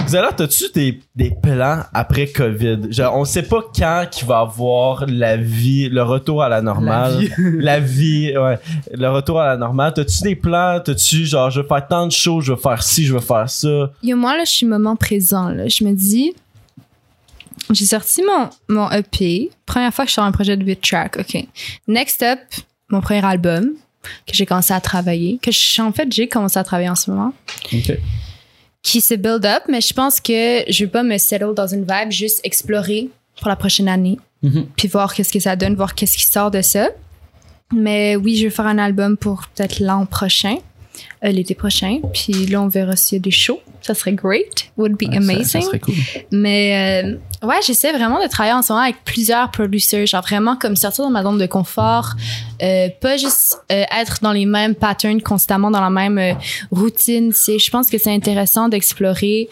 Xala, t'as-tu des, des plans après COVID? Genre, on sait pas quand qu'il va avoir la vie, le retour à la normale. La vie, ouais. Le retour à la normale. T'as-tu des plans? T'as-tu, genre, je veux faire tant de choses, je veux faire ci, je veux faire ça? Yo, moi, là, je suis moment présent. Là. Je me dis, j'ai sorti mon, mon EP. Première fois que je sors un projet de 8 tracks. OK. Next up, mon premier album que j'ai commencé à travailler. Que je- en fait, j'ai commencé à travailler en ce moment. Ok. Qui se build up, mais je pense que je vais pas me settle dans une vibe, juste explorer pour la prochaine année. Mhm. Puis voir qu'est-ce que ça donne, voir qu'est-ce qui sort de ça. Mais oui, je vais faire un album pour peut-être l'an prochain, euh, l'été prochain. Puis là, on verra s'il y a des shows. Ça serait great. Would be Ouais, amazing. Ça, serait cool. Mais euh, ouais, j'essaie vraiment de travailler en ce moment avec plusieurs producers, genre vraiment comme sortir de ma zone de confort, euh, pas juste euh, être dans les mêmes patterns constamment, dans la même euh, routine. Je pense que c'est intéressant d'explorer.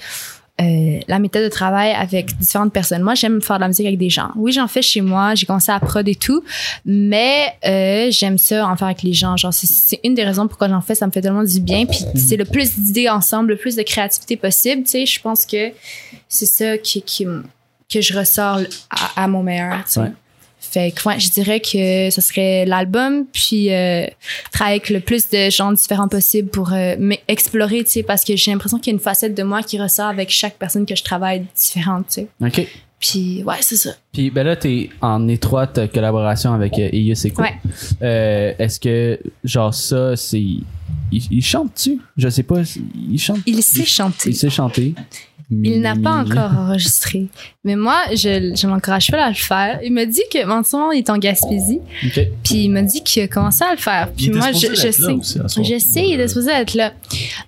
Euh, la méthode de travail avec différentes personnes. Moi, j'aime faire de la musique avec des gens. Oui, j'en fais chez moi, j'ai commencé à prod et tout, mais euh, j'aime ça en faire avec les gens. Genre, c'est- une des raisons pourquoi j'en fais, ça me fait tellement du bien. Puis c'est le plus d'idées ensemble, le plus de créativité possible. Tu sais, je pense que c'est ça qui, qui que je ressors à, à mon meilleur. tu sais. Ouais. Fait que ouais, je dirais que ce serait l'album, puis euh, travailler avec le plus de gens différents possible pour euh, m'explorer, tu sais, parce que j'ai l'impression qu'il y a une facette de moi qui ressort avec chaque personne que je travaille différente, tu sais. Ok. Puis ouais, c'est ça. Puis ben là, t'es en étroite collaboration avec euh, Eius et Ouais. Euh, Est-ce que, genre, ça, c'est. Il, il chante-tu? Je sais pas. Il chante. Il sait chanter. Il sait chanter. Il n'a pas encore enregistré. Mais moi, je, je l'encourage pas à le faire. Il m'a dit que, en ce moment, il est en Gaspésie. Puis il m'a dit qu'il a commencé à le faire. Puis Il moi, je, je sais. aussi. Je sais, il est supposé être là.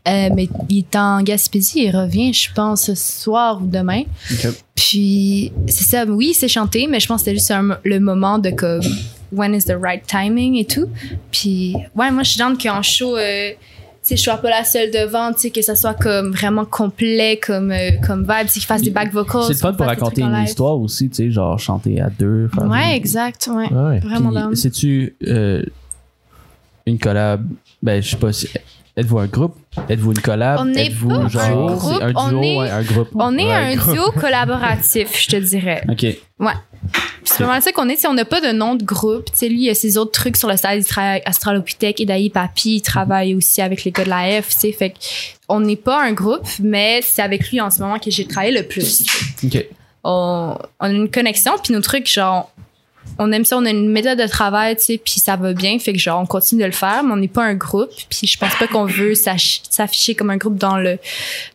Euh, mais il est en Gaspésie, il revient, je pense, ce soir ou demain. Puis, c'est ça, oui, c'est chanté, mais je pense que c'était juste un- le moment de comme, when is the right timing et tout. Puis, ouais, moi, je suis dans qu'en show, euh, sais, je sois pas la seule devant, tu sais, que ça soit comme vraiment complet, comme, euh, comme vibe, tu sais, qu'il fasse des back vocals. C'est le fun pour raconter une histoire aussi, tu sais, genre chanter à deux. faire Ouais, des- exact, ouais. Ouais. Vraiment. C'est-tu euh, une collab? Ben, je sais pas si. Êtes-vous un groupe? Êtes-vous une collab? On n'est Êtes-vous pas un genre- groupe, c'est un on duo, est- ouais, un groupe. On est Ouais, un groupe. duo collaboratif, je te dirais. Ok. C'est pas mal ça qu'on est. sais, On n'a pas de nom de groupe. Tu sais, lui, il a ses autres trucs sur le site. Il travaille avec Astralopithèque et Daï Papi. Il travaille aussi avec les gars de la F. tu sais. Fait on n'est pas un groupe, mais c'est avec lui en ce moment que j'ai travaillé le plus. Ok. On, on a une connexion, puis nos trucs, genre, on aime ça, on a une méthode de travail, tu sais, puis ça va bien. Fait que, genre, on continue de le faire, mais on n'est pas un groupe. Puis je pense pas qu'on veut s'afficher comme un groupe dans le,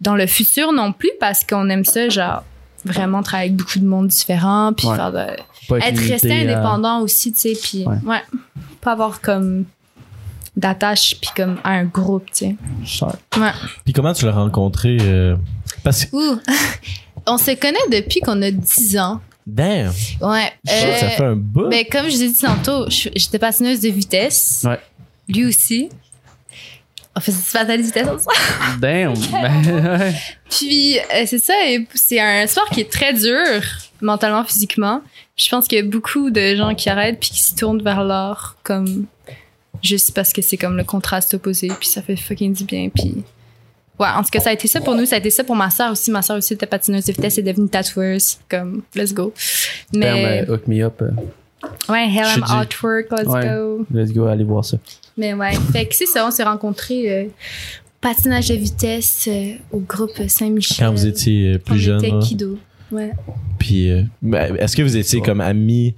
dans le futur non plus, parce qu'on aime ça, genre, vraiment travailler avec beaucoup de monde différent, puis Ouais. faire de Pas être resté à- indépendant aussi, tu sais, puis Ouais. ouais. pas avoir comme d'attache puis comme à un groupe, tu sais. Ouais. Puis comment tu l'as rencontré? euh, Parce que, Ouh. On se connaît depuis qu'on a 10 ans. Damn, Ouais. ça Euh, fait un bout. mais comme je vous ai dit tantôt, j'étais passineuse de vitesse. Ouais. Lui aussi. On faisait du patin de vitesse ensemble. Damn. Ben. Puis euh, c'est ça, c'est un sport qui est très dur mentalement, physiquement. Je pense qu'il y a beaucoup de gens qui arrêtent puis qui se tournent vers l'art comme juste parce que c'est comme le contraste opposé puis ça fait fucking du bien puis ouais en tout cas ça a été ça pour nous ça a été ça pour ma soeur aussi ma soeur aussi était patineuse de vitesse et est devenue tatoueuse comme let's go mais Damn, euh, hook me up. euh, ouais Hellum dis- Artwork let's Ouais. go let's go, allez voir ça. mais ouais fait que c'est ça on s'est rencontrés euh, patinage de vitesse euh, au groupe Saint-Michel Quand vous étiez on plus jeune, était là. kido ouais Puis, euh, ben, est-ce que vous étiez comme amis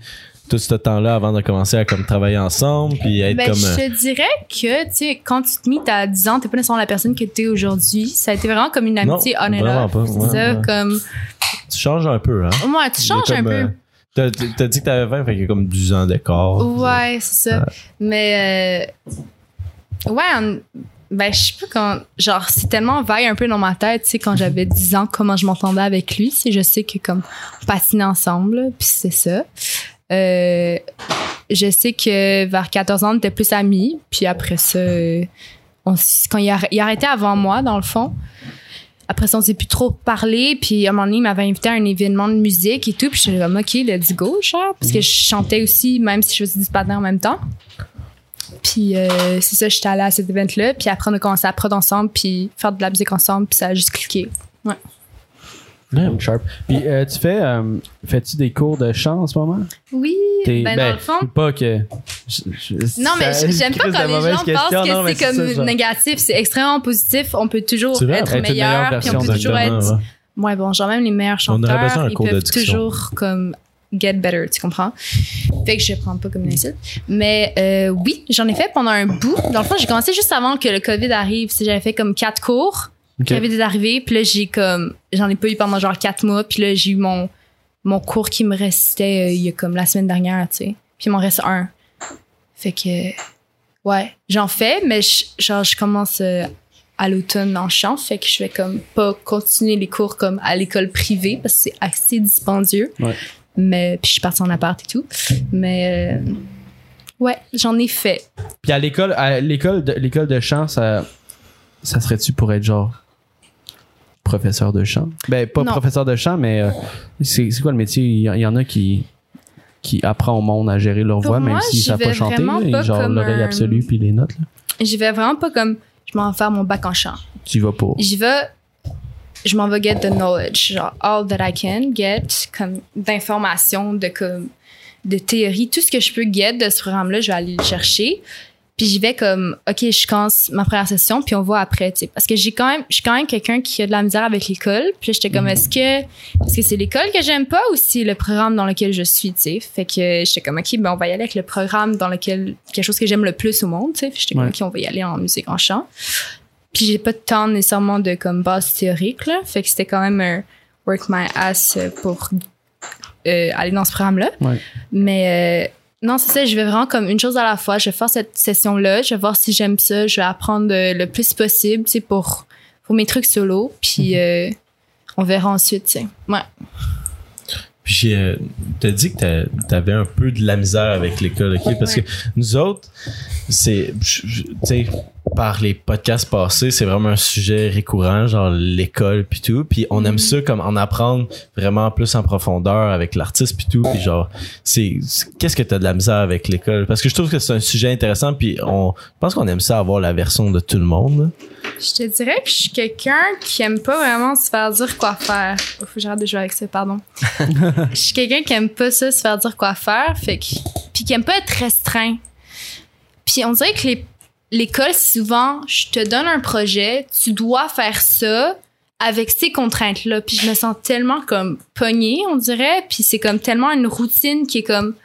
tout ce temps-là avant de commencer à comme travailler ensemble puis être Ben, comme euh, je te dirais que, tu sais, quand tu te mis à 10 ans, t'es pas nécessairement la personne que t'es aujourd'hui. Ça a été vraiment comme une amitié Non, on vraiment off. pas. C'est Ouais, ça, ouais. comme, tu changes un peu hein? Ouais, tu changes un peu. euh, t'as, dit que t'avais 20 fait qu'il y a comme 10 ans d'écart Ouais, c'est ça. Mais, euh, ouais, on- ben, je sais pas quand, genre, c'est tellement vague un peu dans ma tête, tu sais, quand j'avais 10 ans, comment je m'entendais avec lui. Sais, je sais que, comme, on patinait ensemble, puis c'est ça. Euh, je sais que vers 14 ans, on était plus amis, puis après ça, on, quand il, a, il arrêtait avant moi, dans le fond. Après ça, on s'est plus trop parlé. Puis à un moment donné, il m'avait invité à un événement de musique et tout. Puis j'étais comme, OK, let's go, genre. Parce que je chantais aussi, même si je faisais du patin en même temps. Puis euh, c'est ça, j'étais allée à cet event-là. Puis après, on a commencé à prod ensemble, puis faire de la musique ensemble. Puis ça a juste cliqué. Damn, sharp. Puis euh, tu fais, euh, fais-tu des cours de chant en ce moment? Oui, T'es- ben, dans le fond. Pas que. je- je- Non, mais j'aime pas quand les gens question. pensent Non, que c'est comme ça, négatif. C'est extrêmement positif. On peut toujours être, meilleur, puis on peut toujours être ouais. Ouais, bon, genre même les meilleurs On aurait besoin chanteurs, d'un ils cours de peuvent toujours comme get better, tu comprends? Fait que je prends pas comme une insulte. Mais euh, oui, j'en ai fait pendant un bout. Dans le fond, j'ai commencé juste avant que le COVID arrive. Si j'avais fait comme quatre cours, Avait des arrivées, puis là j'ai comme j'en ai pas eu pendant genre quatre mois, puis là j'ai eu mon mon cours qui me restait euh, il y a comme la semaine dernière, tu sais. Puis il m'en reste un. Fait que ouais, j'en fais, mais je, genre je commence euh, à l'automne en chant, fait que je vais comme pas continuer les cours comme à l'école privée parce que c'est assez dispendieux. Ouais. Mais puis je suis partie en appart et tout. Mais euh, ouais, j'en ai fait. Puis à l'école, à l'école de, l'école de chant, ça, ça serait-tu pour être genre professeur de chant? Ben, pas Non. professeur de chant, mais euh, c'est, quoi le métier? Il y, en a qui, qui apprend au monde à gérer leur Pour voix, même s'ils j'y savent pas chanter. pas genre l'oreille un- absolue puis les notes. J'y vais vraiment pas comme je m'en vais faire mon bac en chant. Tu vas pour. J'y vais je m'en vais get the knowledge, genre all that I can get comme d'informations, de comme de théorie, tout ce que je peux get de ce programme-là, je vais aller le chercher. Puis j'y vais comme OK, je commence ma première session puis on voit après, tu sais parce que j'ai quand même je suis quand même quelqu'un qui a de la misère avec l'école. Puis j'étais comme est-ce que est-ce que c'est l'école que j'aime pas ou c'est le programme dans lequel je suis, tu sais? Fait que j'étais comme OK, ben on va y aller avec le programme dans lequel quelque chose que j'aime le plus au monde, tu sais. J'étais comme Ouais. OK, on va y aller en musique en chant. Puis j'ai pas de temps nécessairement de comme base théorique là, fait que c'était quand même un work my ass pour euh, aller dans ce programme là. Ouais. Mais euh, non, c'est ça, je vais vraiment comme une chose à la fois. Je vais faire cette session là, je vais voir si j'aime ça, je vais apprendre le plus possible, tu sais pour pour mes trucs solo, puis euh, on verra ensuite, tu sais. Ouais. Puis j'ai, euh, t'as dit que t'a- t'avais un peu de la misère avec l'école, ok? Parce que nous autres, c'est, tu sais, par les podcasts passés, c'est vraiment un sujet récurrent, genre l'école puis tout. Puis on aime Mhm. ça comme en apprendre vraiment plus en profondeur avec l'artiste puis tout. Puis genre, c'est, c'est- qu'est-ce que t'as de la misère avec l'école? Parce que je trouve que c'est un sujet intéressant. Puis on, je pense qu'on aime ça avoir la version de tout le monde. là. Je te dirais que je suis quelqu'un qui aime pas vraiment se faire dire quoi faire. Oh, faut que j'arrête de jouer avec ça, pardon. je suis quelqu'un qui aime pas ça, se faire dire quoi faire, fait que, puis qui aime pas être restreint. Puis on dirait que les- l'école, souvent, je te donne un projet, tu dois faire ça avec ces contraintes-là. Puis je me sens tellement comme pognée, on dirait. Puis c'est comme tellement une routine qui est comme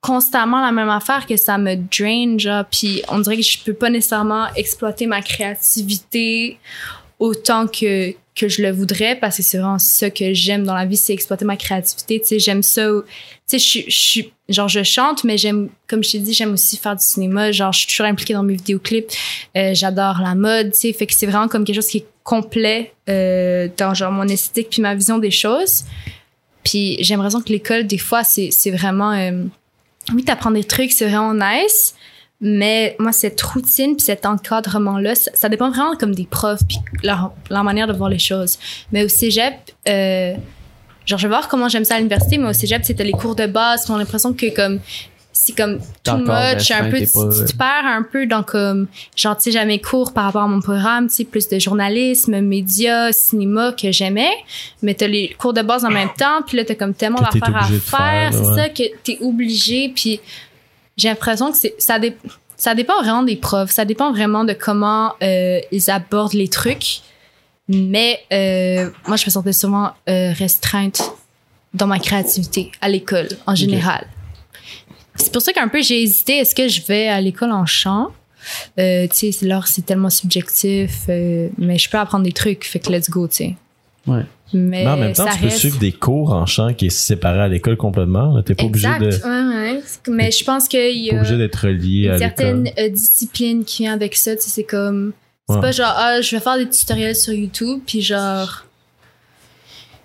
constamment la même affaire que ça me drain, genre. Puis on dirait que je peux pas nécessairement exploiter ma créativité autant que que je le voudrais parce que c'est vraiment ça que j'aime dans la vie c'est exploiter ma créativité tu sais j'aime ça tu sais je suis- genre je chante mais j'aime comme je t'ai dit j'aime aussi faire du cinéma genre je suis toujours impliquée dans mes vidéoclips Euh, j'adore la mode tu sais fait que c'est vraiment comme quelque chose qui est complet euh, dans genre mon esthétique puis ma vision des choses puis j'ai l'impression que l'école des fois c'est c'est vraiment euh, oui t'apprends des trucs c'est vraiment nice. Mais moi cette routine puis cet encadrement là ça, dépend vraiment comme des profs puis leur, leur manière de voir les choses. Mais au cégep euh, genre je vais voir comment j'aime ça à l'université mais au cégep c'était les cours de base j'ai l'impression que comme c'est comme too much un peu tu, pas- tu te perds un peu dans comme genre tu sais jamais cours par rapport à mon programme tu sais plus de journalisme médias cinéma que j'aimais. Mais t'as les cours de base en même temps puis là t'as comme tellement d'affaires à faire faire, c'est ouais. ça que t'es obligé puis j'ai l'impression que c'est ça dé- ça dépend vraiment des profs ça dépend vraiment de comment euh, ils abordent les trucs. Mais euh, moi je me sentais souvent euh, restreinte dans ma créativité à l'école en général c'est pour ça qu'un peu j'ai hésité est-ce que je vais à l'école en chant? Euh, tu sais là c'est tellement subjectif euh, mais je peux apprendre des trucs fait que let's go tu sais Ouais. mais, Mais en même temps, tu peux reste- suivre des cours en chant qui est séparé à l'école complètement. T'es pas obligé exact de, ouais, ouais. mais je pense qu'il y a obligé d'être relié une à certaine l'école. euh, discipline qui vient avec ça. Tu sais, c'est comme. C'est Ouais. pas genre, ah, je vais faire des tutoriels sur YouTube, puis genre.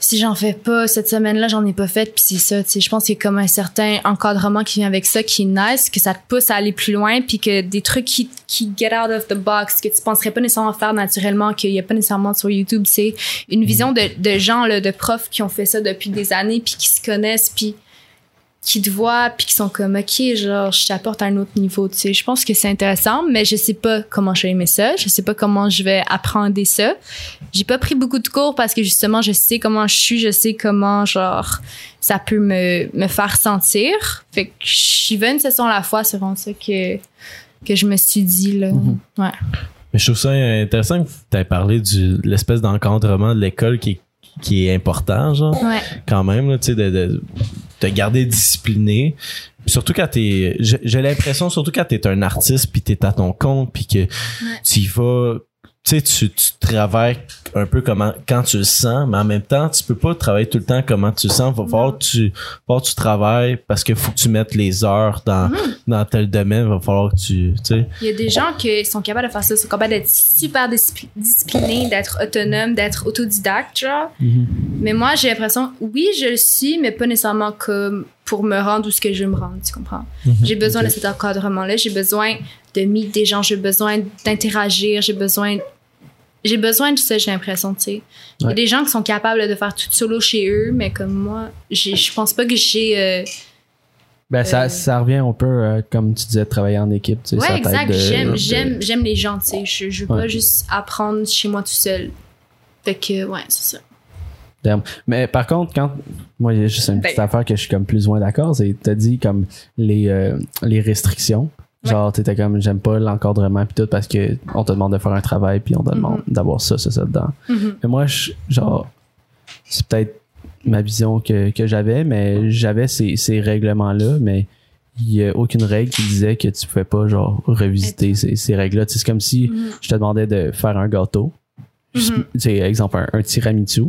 Si j'en fais pas cette semaine-là, j'en ai pas fait, puis c'est ça. Tu je pense qu'il y a comme un certain encadrement qui vient avec ça, qui est nice, que ça te pousse à aller plus loin, puis que des trucs qui, qui get out of the box, que tu penserais pas nécessairement faire naturellement, qu'il y a pas nécessairement sur YouTube. Tu sais, une vision de, de gens, là, de profs qui ont fait ça depuis des années, puis qui se connaissent, puis qui te voient puis qui sont comme ok genre je t'apporte à un autre niveau tu sais. Je pense que c'est intéressant mais je sais pas comment je vais aimer ça. Je sais pas comment je vais apprendre ça. J'ai pas pris beaucoup de cours parce que justement je sais comment je suis je sais comment genre ça peut me, me faire sentir. Fait que j'y vais une session à la fois c'est vraiment ça que que je me suis dit là. Mhm. ouais. Mais je trouve ça intéressant que tu aies parlé de l'espèce d'encadrement de l'école qui est, qui est important, genre, ouais. Quand même, là, tu sais, de, de te garder discipliné. Surtout quand t'es, j'ai l'impression, surtout quand t'es un artiste puis t'es à ton compte puis que tu y vas, tu sais, tu, travailles un peu comment, quand tu le sens, mais en même temps, tu peux pas travailler tout le temps comment tu le sens. Va falloir que tu, va falloir que tu travailles parce qu'il faut que tu mettes les heures dans, dans tel domaine. Va falloir que tu, tu sais. Il y a des gens qui sont capables de faire ça, sont capables d'être super discipli- disciplinés, d'être autonomes, d'être autodidactes, genre. Mhm. Mais moi, j'ai l'impression, oui, je le suis, mais pas nécessairement comme pour me rendre où ce que je veux me rendre, tu comprends? J'ai besoin de cet encadrement-là, j'ai besoin de meet des gens, j'ai besoin d'interagir, j'ai besoin... J'ai besoin de ça, j'ai l'impression, tu sais. Il y a des gens qui sont capables de faire tout solo chez eux, mais comme moi, je pense pas que j'ai... euh, Ben, ça, Euh, ça revient un peu, euh, comme tu disais, de travailler en équipe. Tu sais, Ouais, exact. J'aime, de- j'aime, j'aime les gens, tu sais. Je, je veux Ouais. pas juste apprendre chez moi tout seul. Fait que, ouais, c'est ça. Damn. Mais par contre, quand. Moi, il y a juste une petite Ben. affaire que je suis comme plus moins d'accord. C'est t'as dit comme les, les restrictions. Genre, t'étais comme, j'aime pas l'encadrement puis tout parce que on te demande de faire un travail puis on te demande d'avoir ça, ça, ça dedans. Mhm. Mais moi, je- genre, c'est peut-être ma vision que, que j'avais, mais j'avais ces, ces règlements-là, mais il y a aucune règle qui disait que tu pouvais pas, genre, revisiter ces, ces règles-là. Tu sais, C'est comme si Mhm. je te demandais de faire un gâteau. Juste, Mhm. Exemple, un, un tiramisu.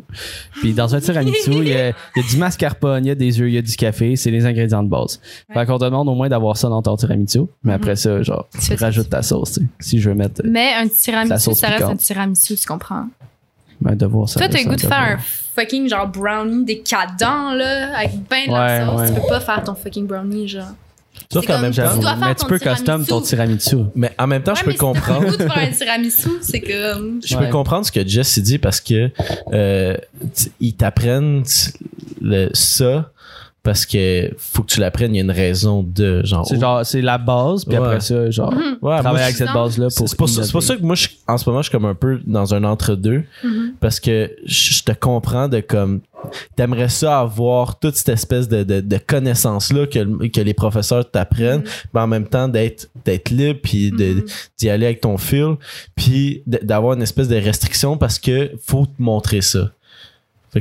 Puis dans un tiramisu, il y a, il y a du mascarpone, il y a des œufs, il y a du café. C'est les ingrédients de base. Fait qu'on te demande au moins d'avoir ça dans ton tiramisu. Mais après ça, genre, Tu fais ça. rajoute ta sauce, tu sais. Si je veux mettre, Mais un tiramisu, ça reste un tiramisu, tu comprends? ben, devoir ça. Toi, t'as le goût de devoir. faire un fucking genre brownie décadent, là, avec ben de la Ouais, sauce. ouais. Tu peux pas faire ton fucking brownie, genre. Sauf qu'en même temps, Tu dois faire mais tu ton peux custom tiramisu. ton tiramisu. mais en même temps, je peux si comprendre. de faire un tiramisu, c'est comme. Je Ouais. peux comprendre ce que Jess dit parce que euh, ils t'apprennent le, ça parce que faut que tu l'apprennes, il y a une raison de genre. C'est genre, c'est la base, puis Ouais. après ça, genre, Mhm. Ouais, travailler avec cette base-là c'est pour. c'est pour, ça- c'est pour ça que moi, je, en ce moment, je suis comme un peu dans un entre-deux Mhm. parce que je je te comprends de comme t'aimerais ça avoir toute cette espèce de, de, de connaissance là que, que les professeurs t'apprennent mais en même temps d'être d'être libre puis Mhm. d'y aller avec ton fil puis d'avoir une espèce de restriction parce que faut te montrer ça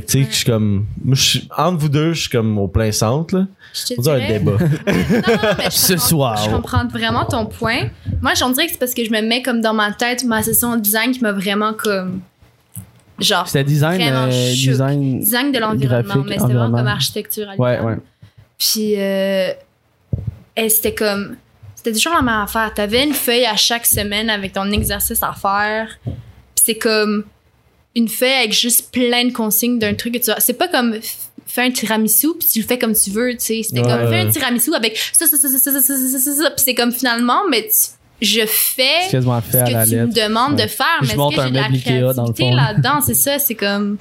fait que tu sais Ouais. je suis comme moi je suis entre vous deux je suis comme au plein centre là Je te on dirait un dirais- débat Non, non, mais je Ce comprends- soir. Je comprends vraiment ton point. Moi, j'en dirais que c'est parce que je me mets comme dans ma tête ma session de design qui m'a vraiment comme genre C'était design, Vraiment euh, design. design de l'environnement, graphique, mais c'était vraiment environnement. comme architecture. à Ouais, ouais. Puis, euh, et c'était comme. C'était toujours la même affaire. T'avais une feuille à chaque semaine avec ton exercice à faire. Puis c'est comme une feuille avec juste plein de consignes d'un truc que tu vas. C'est pas comme fais un tiramisu puis tu le fais comme tu veux, tu sais. C'était Ouais. comme fais un tiramisu avec ça, ça, ça, ça, ça, ça, ça, ça, ça, ça. Puis c'est comme finalement, mais tu- je fais ce que tu me lettre. demandes Ouais. de faire, Je mais est-ce que un j'ai de la créativité là-dedans? C'est ça, c'est comme.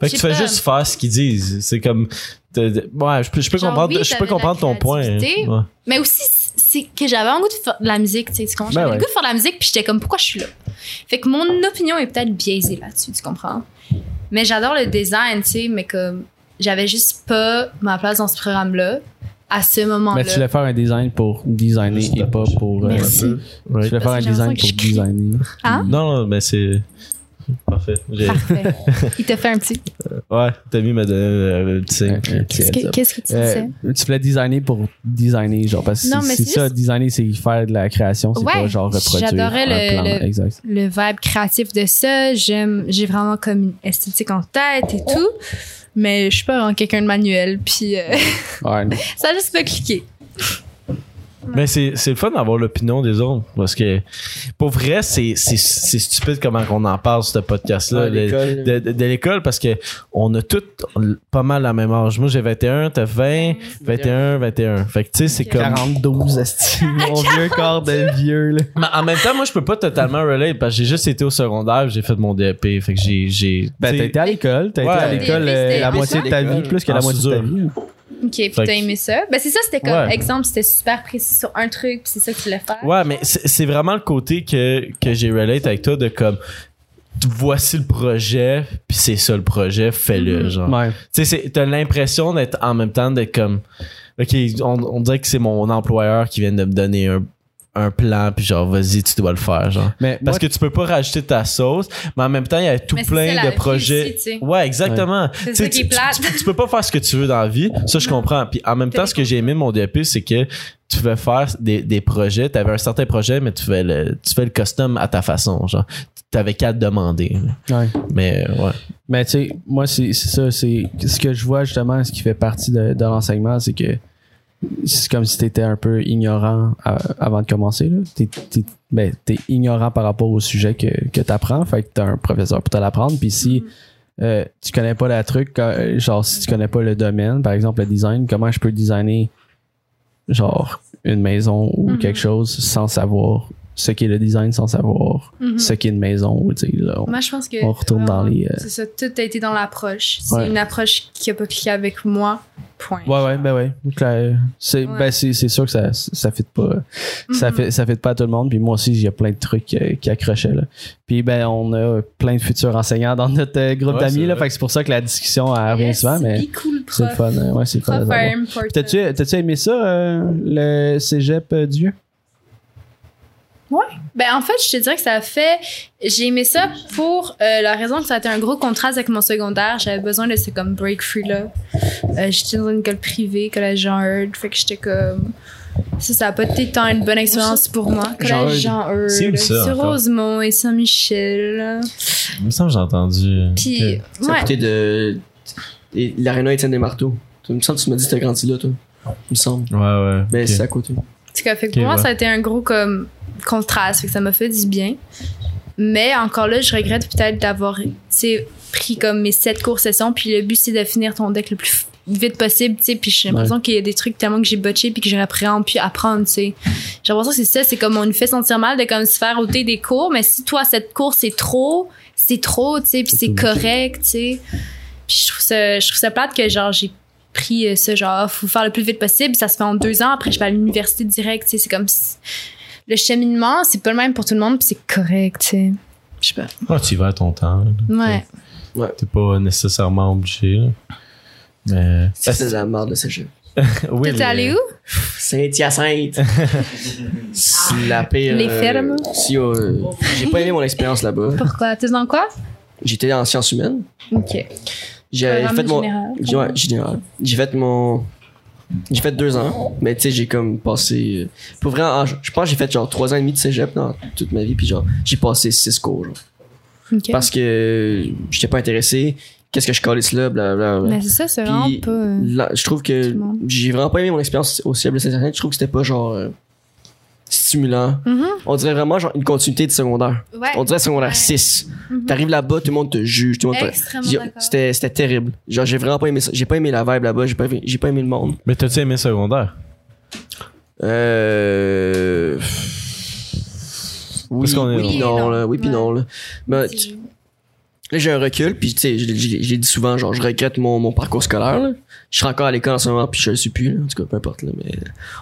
Fait que tu fais pas. juste faire ce qu'ils disent. C'est comme. Ouais, je peux, je peux Genre, comprendre, oui, je peux comprendre ton point. hein. Ouais. Mais aussi, c'est que j'avais un goût de faire de la musique, tu sais, tu comprends? Ben J'avais ouais. le goût de faire de la musique, puis j'étais comme, pourquoi je suis là? Fait que mon opinion est peut-être biaisée là-dessus, tu comprends? Mais j'adore le design, tu sais, mais comme, j'avais juste pas ma place dans ce programme-là, à ce Mais moment-là. tu voulais faire un design pour designer et pas pour. euh, Merci. Ouais. Tu voulais faire un design pour designer. Hein? Non, non, mais c'est. Parfait. Il t'a fait un petit. Ouais, Tommy m'a donné euh, un petit. Un petit Qu'est-ce que, tu Euh, disais? tu voulais designer pour designer, genre, parce que c'est ça, designer, c'est faire de la création, c'est Ouais, pas genre reproduire j'adorais un le- plan. le- Exact. Le vibe créatif de ça, j'aime, j'ai vraiment comme une esthétique en tête et tout. Mais je suis pas vraiment quelqu'un de manuel, puis euh, ça a juste pas cliqué. Mais c'est, c'est le fun d'avoir l'opinion des autres. Parce que, pour vrai, c'est, c'est, c'est stupide comment on en parle, ce podcast-là. L'école. de, de- de l'école, parce que on a tous pas mal la même âge. Moi, j'ai 21, t'as 20, 21, 21. Fait que, tu sais, c'est comme. 42, esti, mon vieux corps de vieux, là. Mais en même temps, moi, je peux pas totalement relate parce que j'ai juste été au secondaire, j'ai fait mon DEP. Fait que j'ai, j'ai, Ben, t'as été à l'école, t'as Ouais. été à l'école DEP, euh, la moitié de ta vie, plus que la moitié de ta vie. Ok, puis t'as aimé ça. Ben c'est ça, c'était comme Ouais. exemple, c'était super précis sur un truc, puis c'est ça que tu voulais faire. Ouais, mais c'est c'est vraiment le côté que, que j'ai relate avec toi de comme voici le projet, puis c'est ça le projet, fais-le, Mhm. genre. Ouais. Tu sais, c'est- t'as l'impression d'être en même temps d'être comme OK, on, on dirait que c'est mon employeur qui vient de me donner un, un plan, puis genre, vas-y, tu dois le faire, genre. Mais Parce moi, que tu peux pas rajouter ta sauce, mais en même temps, il y a tout Mais plein ça, de projets. aussi, ouais, exactement. C'est Tu sais, ça qui est tu- plate. Tu, tu peux pas faire ce que tu veux dans la vie. Ça, je comprends. Puis en même temps, ce que j'ai aimé de mon DEP, c'est que tu pouvais faire des, des projets. Tu avais un certain projet, mais tu fais le, tu fais le custom à ta façon. Genre, t'avais qu'à te demander. ouais. Mais euh, ouais. Mais tu sais, moi, c'est c'est ça. C'est ce que je vois justement, ce qui fait partie de, de l'enseignement, c'est que c'est comme si tu étais un peu ignorant à- avant de commencer. T'es t'es- ben, ignorant par rapport au sujet que, que tu apprends. Fait que tu as un professeur pour te l'apprendre. Puis si euh, tu connais pas le truc, genre si tu connais pas le domaine, par exemple le design, comment je peux designer genre une maison ou Mhm. quelque chose sans savoir ce qu'est le design, sans savoir Mhm. ce qu'est une maison. tu sais, là, on- Moi, je pense que. On retourne dans vraiment, les, euh, C'est ça, tout a été dans l'approche. C'est Ouais. une approche qui a pas cliqué avec moi. Point. Ouais, ouais, ben ouais. Clair. C'est, Ouais. ben c'est, c'est sûr que ça, ça fit pas. Ça Mhm. fait, ça fit pas à tout le monde. Puis moi aussi, il y a plein de trucs euh, qui accrochaient, là. Puis ben, on a plein de futurs enseignants dans notre euh, groupe Ouais, d'amis. Fait que c'est pour ça que la discussion elle revient Yes, souvent, mais cool, c'est le fun. Ouais, c'est le fun. T'as-tu, aimé ça, euh, le cégep euh, Dieu? Ben, en fait, je te dirais que ça a fait. J'ai aimé ça pour euh, la raison que ça a été un gros contraste avec mon secondaire. J'avais besoin de ce comme break free là. Euh, j'étais dans une école privée, collège Jean Heard. Fait que j'étais comme. Ça, ça a pas été tant une bonne expérience pour moi. Collège Jean Heard. C'est où ça, Sur encore? Rosemont et Saint-Michel. Il me semble que j'ai entendu. Puis, Ok. C'est à ouais. côté de. et L'aréna Étienne des Marteaux. Il me semble que tu m'as dit que t'as grandi là, toi. Il me semble. Ouais, ouais. Ben, c'est à côté. Cas, fait que pour moi, ouais. ça a été un gros comme contraste, fait que ça m'a fait du bien. Mais encore là, je regrette peut-être d'avoir pris comme mes sept cours sessions, puis le but c'est de finir ton deck le plus vite possible, tu sais, puis j'ai l'impression qu'il y a des trucs tellement que j'ai botché puis que j'aurais vraiment pu apprendre, tu sais. J'ai l'impression que c'est ça, c'est comme on nous fait sentir mal de comme se faire ôter des cours, mais si toi cette cours c'est trop, c'est trop, tu sais, puis C'est correct, tu sais. Puis je trouve ça je trouve ça plate que genre j'ai pris euh, ça genre faut faire le plus vite possible ça se fait en deux ans après je vais à l'université direct tu sais c'est comme si- le cheminement c'est pas le même pour tout le monde puis c'est correct tu sais je sais pas Ah, tu y vas à ton temps. là. ouais T'es pas nécessairement obligé. là. Mais. Ça, c'est de la merde, le cégep. oui, t'es allé où? Saint-Hyacinthe. c'est la pire. Les euh, fermes? Si, euh, j'ai pas aimé mon expérience là-bas. pourquoi? T'es dans quoi? J'étais en sciences humaines. ok J'ai fait mon. j'ai- Ouais, général. J'ai fait mon. J'ai fait deux ans, mais tu sais, j'ai comme passé. euh, Pour vrai, en- je pense que j'ai fait genre trois ans et demi de cégep dans toute ma vie, puis genre, j'ai passé six cours. Genre. Parce que j'étais pas intéressé. Qu'est-ce que je calisse là, blablabla. Mais c'est ça, c'est vraiment pas. euh, Là, je trouve que j'ai vraiment pas aimé mon expérience au CEB de Saint-Internet. Je trouve que c'était pas genre stimulant. mhm. On dirait vraiment genre une continuité de secondaire. Ouais. On dirait secondaire Ouais. 6. Mhm. T'arrives là-bas, tout le monde te juge, tout le monde. C'était c'était terrible. Genre j'ai vraiment pas aimé ça. J'ai pas aimé la vibe là-bas, j'ai pas aimé, j'ai pas aimé le monde. Mais t'as-tu aimé secondaire? Euh oui, Parce qu'on est- oui, non, non. là, oui puis non là. Tu- Là, j'ai un recul, puis tu sais, l'ai dit souvent, genre, je regrette mon, mon parcours scolaire, là. Je serais encore à l'école en ce moment, puis je le suis plus, là. En tout cas, peu importe, là. Mais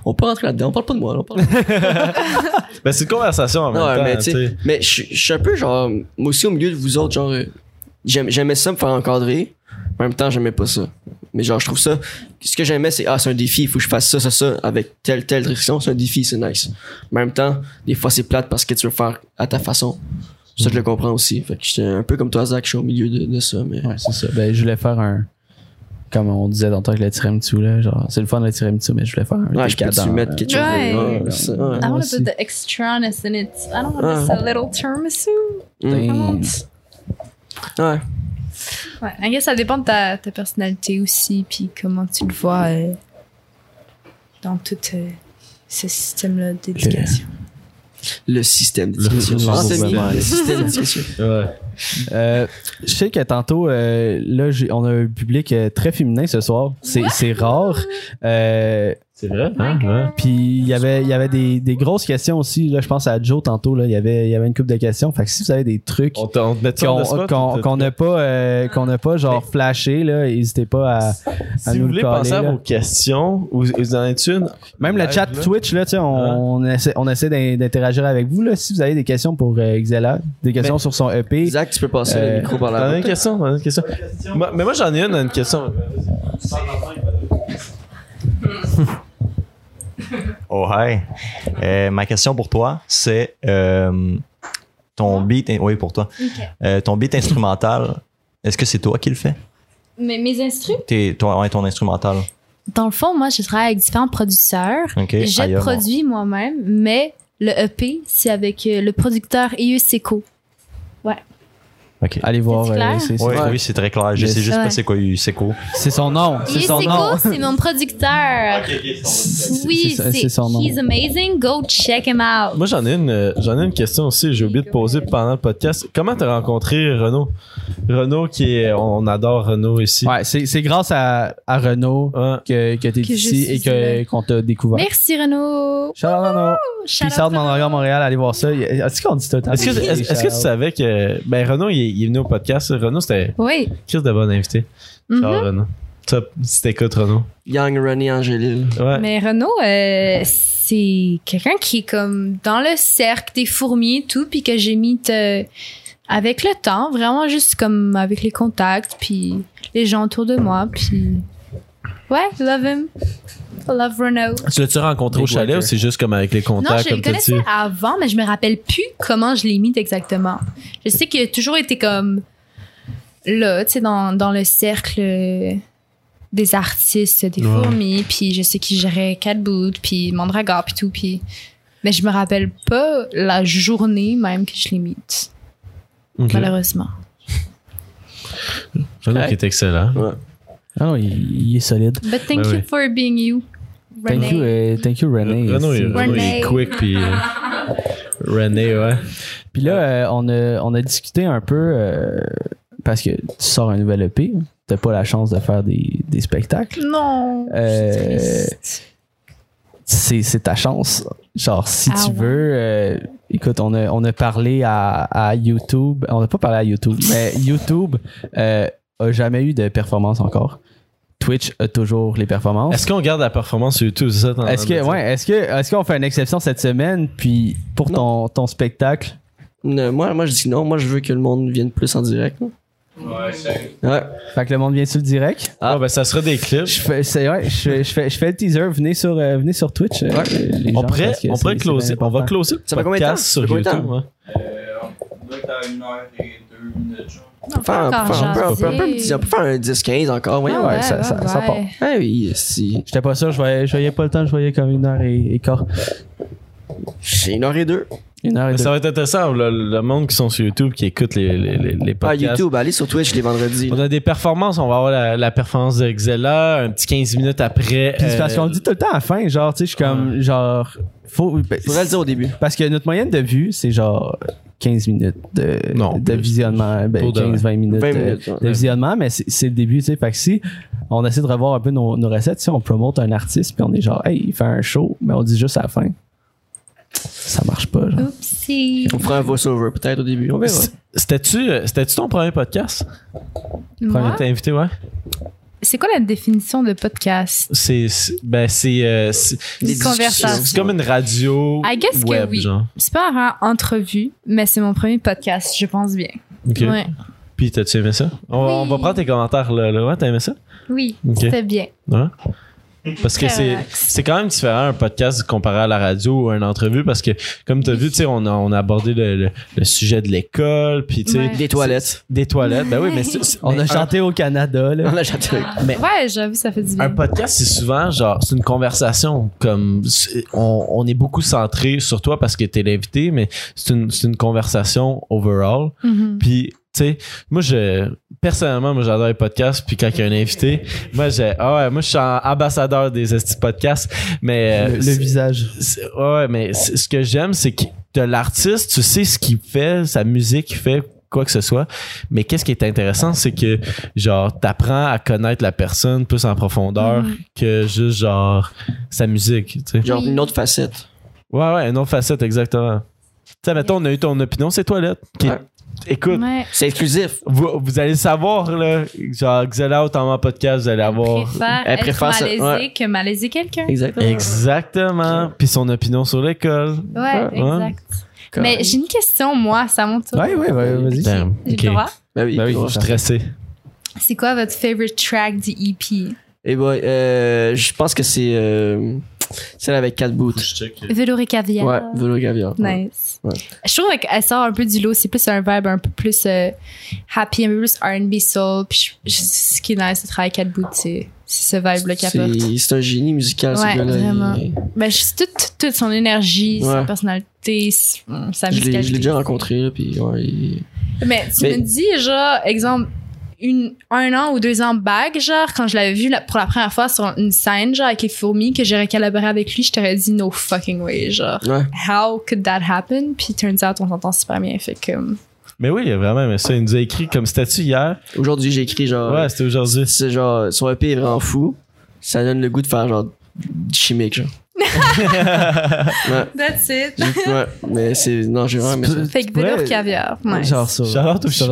on peut rentrer là-dedans, on parle pas de moi, là, on parle Ben, c'est une conversation en même Ouais, temps, mais mais je suis un peu genre, moi aussi au milieu de vous autres, genre, euh, j'aimais ça me faire encadrer. En même temps, j'aimais pas ça. Mais genre, je trouve ça, ce que j'aimais, c'est, ah, c'est un défi, il faut que je fasse ça, ça, ça, avec telle, telle restriction, c'est un défi, c'est nice. En même temps, des fois, c'est plate parce que tu veux faire à ta façon. Ça, je le comprends aussi. Fait que j'étais un peu comme toi, Zach, je suis au milieu de, de ça, mais. Ouais, c'est ça. Ben, je voulais faire un. Comme on disait tantôt avec le tiramisu, là. Genre, c'est le fun le tiramisu, mais je voulais faire un. Ouais, je peux tu mettre euh, quelque chose Ouais. de. Ouais, c'est ça, ouais. I want to put the extraness in it. I don't want Ah. just a little tiramisu. Ouais. Ouais, I guess ça dépend de ta, ta personnalité aussi, puis comment tu le vois euh, dans tout euh, ce système-là d'éducation. Le système Le- d'éducation. le système. Ouais. Euh, je sais que tantôt, euh, là, on a un public euh, très féminin ce soir. C'est c'est rare. Euh, C'est vrai, hein? Ouais. Puis il y avait, il y avait des, des grosses questions aussi. Là, je pense à Joe tantôt. Là, il y avait, il y avait une couple de questions. Fait que si vous avez des trucs On on on qu'on on n'a pas, euh, qu'on n'a pas genre flashé là, n'hésitez pas à, à Si nous vous voulez le penser caler, à là. vos questions, ou vous en êtes une, Même le chat là. Twitch là, tu sais, Hein? on, on essaie, on essaie d'in- d'interagir avec vous là. Si vous avez des questions pour euh, Xela, des questions Mais- sur son EP, Zach, tu peux passer Euh, le micro par là. une question? Une question? Mais moi, j'en ai une, une question. Oh, hi. Euh, ma question pour toi, c'est euh, ton beat. Oui, pour toi. Euh, ton beat instrumental, est-ce que c'est toi qui le fais? Mais mes instruments? Ouais, ton instrumental. Dans le fond, moi, je travaille avec différents producteurs. OK. je Ailleurs, produis moi-même, mais le EP, c'est avec le producteur EU Seco. OK. allez voir. C'est clair? euh, c'est- Ouais, Ouais. Oui, c'est très clair. Je sais juste Ouais. pas c'est quoi c'est quoi. C'est son nom. C'est EU son nom. Seco, c'est mon producteur. Oui, C'est son nom. He's amazing. Go check him out. Moi, j'en ai une, euh, j'en ai une question aussi. J'ai oublié de poser pendant le podcast. Comment t'as rencontré Renaud? Renaud qui est, on adore Renaud ici. Ouais, c'est c'est grâce à, à Renaud Ouais. que, que t'es ici et que qu'on t'a découvert. Merci Renaud. Shout out Renaud. Shout Puis sort de out Montréal, Montréal, allez voir ça. Est-ce qu'on dit tout le temps? Est-ce que, est-ce, est-ce que tu savais que, ben, Renaud, il est, il est venu au podcast. Renaud, c'était Oui. Chris de bon invité. Mhm. Ciao, Renaud. Top, si t'écoutes, Renaud. Young Ronnie Angélil. Ouais. Mais Renaud, euh, c'est quelqu'un qui est comme dans le cercle des fourmis et tout, puis que j'ai mis te- avec le temps, vraiment juste comme avec les contacts, puis les gens autour de moi, puis ouais, love him. Love Renaud. Tu l'as-tu rencontré au chalet ou c'est juste comme avec les Non, contacts, je le comme connaissais avant, mais je me rappelle plus comment je l'ai mis exactement. Je sais qu'il a toujours été comme là, tu sais, dans, dans le cercle des artistes, des Ouais. fourmis, puis je sais qu'il gérait Cat Boot, puis Mondragor, puis tout, puis... Mais je me rappelle pas la journée même que je l'ai mis, Ok. malheureusement. Renaud qui est excellent. Ah non, il, il est solide. But thank Ben you oui. for being you, Thank René. you, euh, thank you René. Renaud, il, C'est- Renaud, il est quick, puis euh, René, ouais. Puis là, euh, on, a, on a discuté un peu euh, parce que tu sors un nouvel EP. T'as pas la chance de faire des, des spectacles. Non. Euh, Triste. c'est c'est ta chance. Genre, si Ah tu ouais. veux, euh, écoute, on a, on a parlé à, à YouTube. On n'a pas parlé à YouTube, mais YouTube euh, a jamais eu de performance encore. Twitch a toujours les performances. Est-ce qu'on garde la performance sur YouTube, c'est ça? Est-ce que, ouais, est-ce que, est-ce qu'on fait une exception cette semaine, puis pour ton, ton spectacle? Ne- moi, moi, je dis non. Moi, je veux que le monde vienne plus en direct. là. Ouais, c'est. Ouais. Fait que le monde vient sur le direct? Ah, ben, ça sera des clips. Je fais, c'est, ouais, je, je fais, je fais le teaser. Venez sur, euh, venez sur Twitch. euh, les On pourrait, on pourrait closer, on va closer Ça fait combien de temps? sur fait combien de YouTube. temps? ouais. Euh, on doit être à une heure et deux minutes, genre. On peut faire un- faire un- on peut- on faire un 10-15 encore. Voyons. Ah ouais, ça- ça- ça part. Ah oui, si. J'étais pas sûr, je voyais, je voyais pas le temps, je voyais comme une heure et, et quart. C'est une heure et deux. Une heure et demie. ça va être intéressant, le, le monde qui sont sur YouTube, qui écoute les, les, les, les Ah, podcasts. YouTube, allez sur Twitch les vendredis. On a des performances, on va avoir la, la performance de Xella, un petit 15 minutes après. Puis c'est euh, parce qu'on le dit tout le temps à la fin, genre, tu sais, je suis comme, genre, faut. ben, Faudrait le dire au début. Parce que notre moyenne de vue, c'est genre 15 minutes de, Non, de plus. visionnement, ben, Pour de 15-20 minutes, 20 de- minutes, ouais. de visionnement, mais c'est c'est le début, tu sais. Fait que si on essaie de revoir un peu nos, nos recettes, si on promote un artiste, puis on est genre, hey, il fait un show, mais on dit juste à la fin. Ça marche pas, genre. Oupsie. On fera un voice-over peut-être au début. On verra. c- C'était-tu euh, c'était-tu ton premier podcast? Moi, était invité, ouais? C'est quoi la définition de podcast? C'est. c'est- Ben, c'est. euh, c'est Des Une conversation. discussions. c'est comme une radio I guess que web, oui. genre. C'est pas vraiment entrevue, mais c'est mon premier podcast, je pense bien. Ok. Ouais. Puis, t'as-tu aimé ça? On, Oui. on va prendre tes commentaires là. là. Ouais, t'as aimé ça? Oui, c'était bien. Ouais. Parce que c'est c'est quand même différent un podcast comparé à la radio ou une entrevue parce que comme tu as vu tu sais on a, on a abordé le, le, le sujet de l'école puis tu sais Ouais. Des toilettes. des toilettes ben oui mais c'est- c'est- On mais a un- chanté au Canada, là. On a chanté. mais Ouais, j'avoue, ça fait du bien. un podcast c'est souvent genre c'est une conversation comme on, on est beaucoup centré sur toi parce que t'es l'invité mais c'est une c'est une conversation overall Mhm. puis tu sais moi je personnellement moi j'adore les podcasts puis quand il y a un invité moi j'ai ah ouais moi je suis ambassadeur des esti podcasts mais euh, Le, visage. c'est- ouais mais ce que j'aime c'est que de l'artiste tu sais ce qu'il fait sa musique il fait quoi que ce soit mais qu'est-ce qui est intéressant c'est que genre t'apprends à connaître la personne plus en profondeur Mhm. que juste genre sa musique tu sais Genre une autre facette. ouais ouais une autre facette exactement tu sais mettons on a eu ton opinion c'est toilette qui est-. écoute Ouais. C'est exclusif. vous, vous allez savoir, là, genre, Xela au temps podcast, vous allez avoir. préfère Elle être préfère ça, malaisé ouais. que malaiser quelqu'un. Exactement. Exactement. Puis son opinion sur l'école. Ouais, Ouais. exact. Mais j'ai une question, moi, ça monte. Ouais, ouais, ouais, vas-y. J'ai Ok. le droit? Ben oui. Ben oui. Je suis stressé. C'est quoi votre favorite track du EP? Et boy, euh, je pense que c'est euh, celle avec 4 bouts. Velours et caviar. Ouais, Velo Caviar. Ouais. Nice. Ouais. Je trouve qu'elle sort un peu du lot. C'est plus un vibe un peu plus euh, happy, un peu plus R&B soul. Puis je- je- ce qui est nice de travailler Cat Boot, c'est ce vibe-là qu'elle apporte. C'est c'est un génie musical, Ouais, ce gars-là. vraiment. Il- Ben, je- toute, toute son énergie, sa personnalité, sa Je l'ai- musicalité. je l'ai déjà rencontré, là, puis ouais, il- Mais tu Mais- me dis, genre, exemple, une, un an ou deux ans back, genre, quand je l'avais vu la- pour la première fois sur une scène, genre, avec les fourmis, que j'aurais collaboré avec lui, je t'aurais dit no fucking way, genre. Ouais. How could that happen? Puis turns out, on s'entend super bien. Fait que. Mais oui, il a vraiment aimé ça. Il nous a écrit comme c'était-tu hier. Aujourd'hui, j'ai écrit genre. Ouais, c'était aujourd'hui. C'est genre, son EP est vraiment fou. Ça donne le goût de faire genre du chimique, genre. Ouais, That's it. ouais, mais c'est. Non, j'ai vraiment ça. Fait que velours caviar. Nice. Genre sur,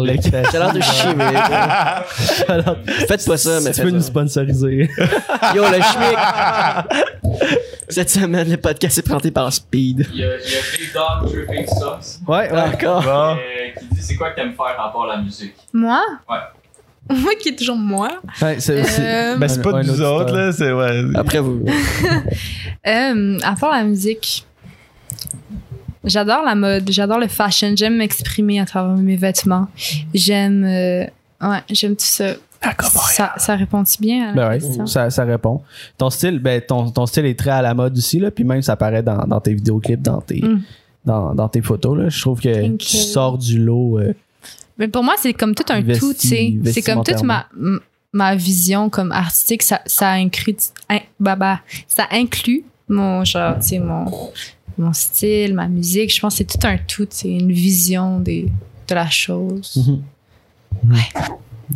l'écran. J'ai l'air de chimique. Alors, Faites pas ça, mais tu peux nous sponsoriser. Yo, le chimique! Cette semaine, le podcast est présenté par Speed. Il y a, il y a Big Dog Dripping Sauce Ouais, ouais. D'accord. Bon. euh, qui dit c'est quoi que t'aimes faire à part la musique? Moi? Ouais. Moi qui est toujours moi. Ouais, c'est, Euh, Ben, pas nous autre autres, là. C'est, ouais. Après, vous. Euh, à part la musique, j'adore la mode, j'adore le fashion, j'aime m'exprimer à travers mes vêtements. J'aime, euh, ouais, j'aime tout ça. Ça, ça répond-tu bien à la Ben ouais, question? ça, ça répond. Ton style, ben ton, ton style est très à la mode aussi là, puis même ça apparaît dans, dans tes vidéoclips, dans tes Mm. dans, dans tes photos là. Je trouve que Thank tu you. sors du lot. euh, Mais pour moi, c'est comme tout un Vesti- tout, tu sais. C'est comme toute ma, ma vision comme artistique, ça, ça inclut, in- bah, bah, ça inclut mon genre, tu sais, mon, mon style, ma musique. Je pense que c'est tout un tout, c'est une vision des, de la chose. Mhm.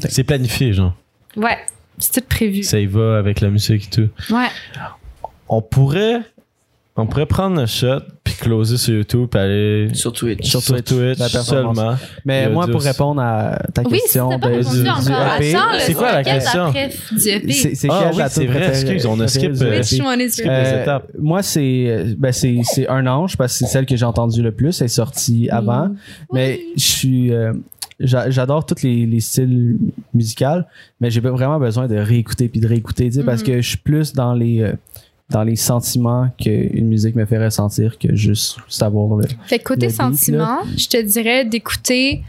C'est planifié, genre. Ouais, c'est tout prévu. Ça y va avec la musique et tout. Ouais. On pourrait. On pourrait prendre le shot puis closer sur YouTube puis aller Sur Twitch. Sur sur Twitch, la performance. seulement. Mais moi, pour répondre à ta Oui, question t'as pas de- répondu du, encore. du EP, Attends, le C'est quoi la question? après du EP. c'est c'est Ah oui, ta c'est vrai, préférée- excuse, on a préférée skip, du euh, EP? Which one is Skip yours? les Euh, étapes. moi, c'est ben, c'est c'est un ange parce que c'est celle que j'ai entendue le plus. Elle est sortie avant. Mais je suis. euh, j'a- J'adore tous les, les styles musicaux, mais j'ai vraiment besoin de réécouter puis de réécouter, tu sais, parce Mhm. que je suis plus dans les euh, dans les sentiments qu'une musique me fait ressentir que juste savoir le. Fait que côté Le beat, sentiment, je te dirais d'écouter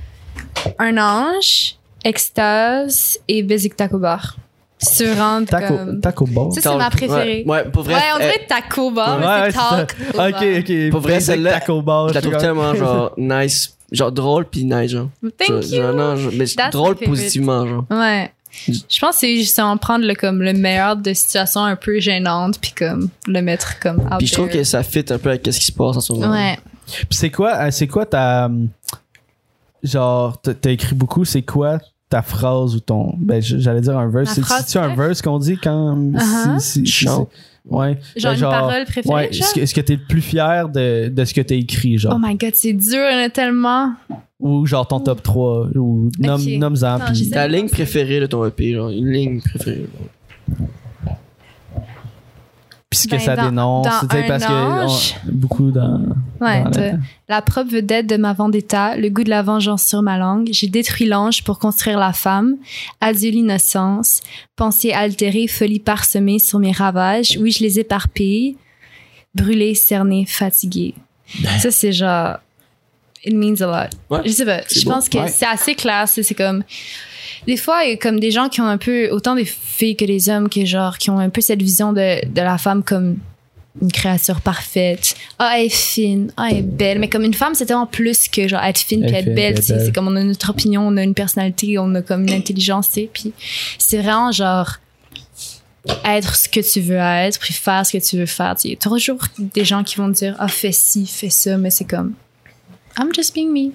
Un ange, Extase et Basic Taco Bar. se rendre Taco, comme. taco bar. Ça, c'est ma préférée. Ouais, ouais, pour vrai. Ouais, on euh, dirait taco bar, Ouais, mais c'est talk. ça. Ok, ok. Pour vrai, celle-là, taco bar. je la trouve tellement genre nice, genre drôle puis nice genre. Thank Genre, you. genre, non, genre, mais drôle positivement genre. Ouais. Je pense que c'est justement prendre le, comme, le meilleur de situations un peu gênantes puis comme le mettre comme out Puis je trouve there. que ça fit un peu avec ce qui se passe en ce moment. Ouais. Puis c'est quoi, euh, c'est quoi ta. hum, Genre, t'as écrit beaucoup, c'est quoi ta phrase ou ton. Ben, j'allais dire un verse. C'est-tu un verse qu'on dit quand. Uh-huh. si- si- si- Chante. Ouais. Genre une parole préférée, Ouais, genre? ce que, ce que t'es le plus fier de, de ce que t'as écrit, genre? Oh my god, c'est dur, là, tellement. Ou genre ton top 3. Ou nomme- Ok. nomme-en. Non, puis- j'essaie. Ta ligne préférée de ton EP, genre, une ligne préférée. Puis ce que Ben, ça dans- dénonce. dans tu sais, parce que un on- beaucoup dans. Ouais, dans t'as- la propre vedette de ma vendetta, le goût de la vengeance sur ma langue. J'ai détruit l'ange pour construire la femme. Adieu l'innocence. Pensée altérée, folie parsemée sur mes ravages. Oui, je les éparpille. Brûlé, cerné, fatigué. Ça, c'est genre. It means a lot. Ouais. Je sais pas. C'est Je pense que Ouais. c'est assez clair. C'est comme. Des fois, comme des gens qui ont un peu. Autant des filles que des hommes qui, genre, qui ont un peu cette vision de, de la femme comme une créature parfaite. Ah, elle est fine. Ah, elle est belle. Mais comme une femme, c'est tellement plus que genre être fine puis être fine, belle. C'est comme on a notre opinion, on a une personnalité, on a comme une intelligence. Puis c'est vraiment genre être ce que tu veux être, puis faire ce que tu veux faire. Il y a toujours des gens qui vont te dire, ah, fais ci, fais ça, mais c'est comme, I'm just being me. I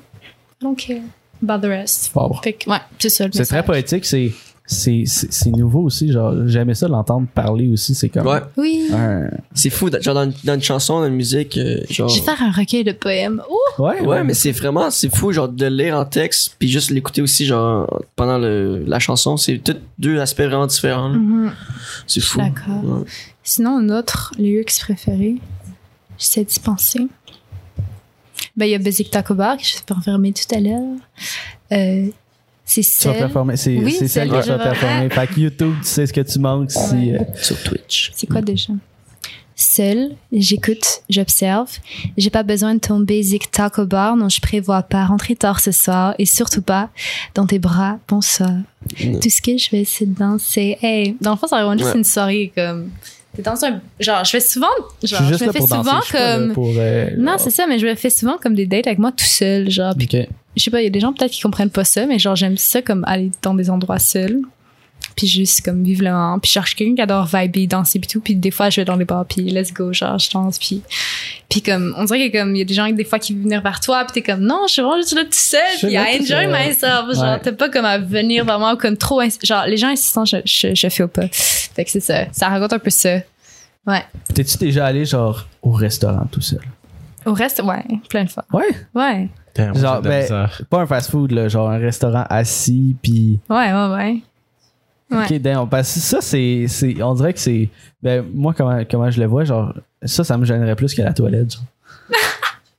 don't care about the rest. Fort. Fait que, ouais, c'est ça le C'est très poétique, c'est. C'est c'est- c'est nouveau aussi, genre, j'aimais ça l'entendre parler aussi, c'est comme Ouais, Oui. un- c'est fou, genre dans, une- dans une chanson, dans une musique, euh, genre. Je vais faire un recueil de poèmes. Ouh! Ouais, Ouais, mais c'est vraiment, c'est fou, genre, de lire en texte, puis juste l'écouter aussi, genre, pendant le, la chanson. C'est tout deux aspects vraiment différents. Mhm. C'est fou. d'accord. Ouais. Sinon, un autre lyrics préféré, j'essaie d'y penser. Ben, il y a Basic Taco Bar, que je vais performer tout à l'heure. Euh, c'est tu vas celle. performer, c'est Oui, c'est celle celle que tu vas que je vais performer. Fait que YouTube, tu sais ce que tu manques si. Ouais. euh, Sur Twitch. C'est quoi déjà? Seul, j'écoute, j'observe. J'ai pas besoin de ton basic taco bar, non, je prévois pas rentrer tard ce soir et surtout pas dans tes bras, bonsoir. Tout ce que je fais, c'est de danser. Hey, dans le fond, ça va juste Ouais. une soirée comme. T'es dans un. Genre, je fais souvent. Genre, je, me fais danser. souvent comme. pour, euh, Non, c'est ça, mais je me fais souvent comme des dates avec moi tout seul. Genre, puis Ok. je sais pas, il y a des gens peut-être qui comprennent pas ça, mais genre, j'aime ça comme aller dans des endroits seuls. Puis juste comme vivre le moment. Puis je cherche quelqu'un qui adore vibrer, danser puis tout. Puis des fois, je vais dans les bars, puis let's go, genre, je danse. Puis, puis comme, on dirait que comme, il y a des gens des fois qui veulent venir vers toi, puis t'es comme, non, je suis vraiment juste là tout seul. Suis Puis I enjoy seul. myself. Genre, Ouais. t'as pas comme à venir vraiment comme trop. Genre, les gens insistants, je, je, je fais pas. Fait que c'est ça. Ça raconte un peu ça. Ouais. T'es-tu déjà allé, genre, au restaurant tout seul? Au reste, ouais, plein de fois. Ouais? Ouais. Moi, Genre, ben-. Pas un fast-food, là, genre un restaurant assis, puis. Ouais, ouais, ouais. Ouais. Ok, damn, parce que ça, c'est. c'est- On dirait que c'est. Ben, moi, comment, comment je le vois, genre, ça, ça me gênerait plus que la toilette, genre.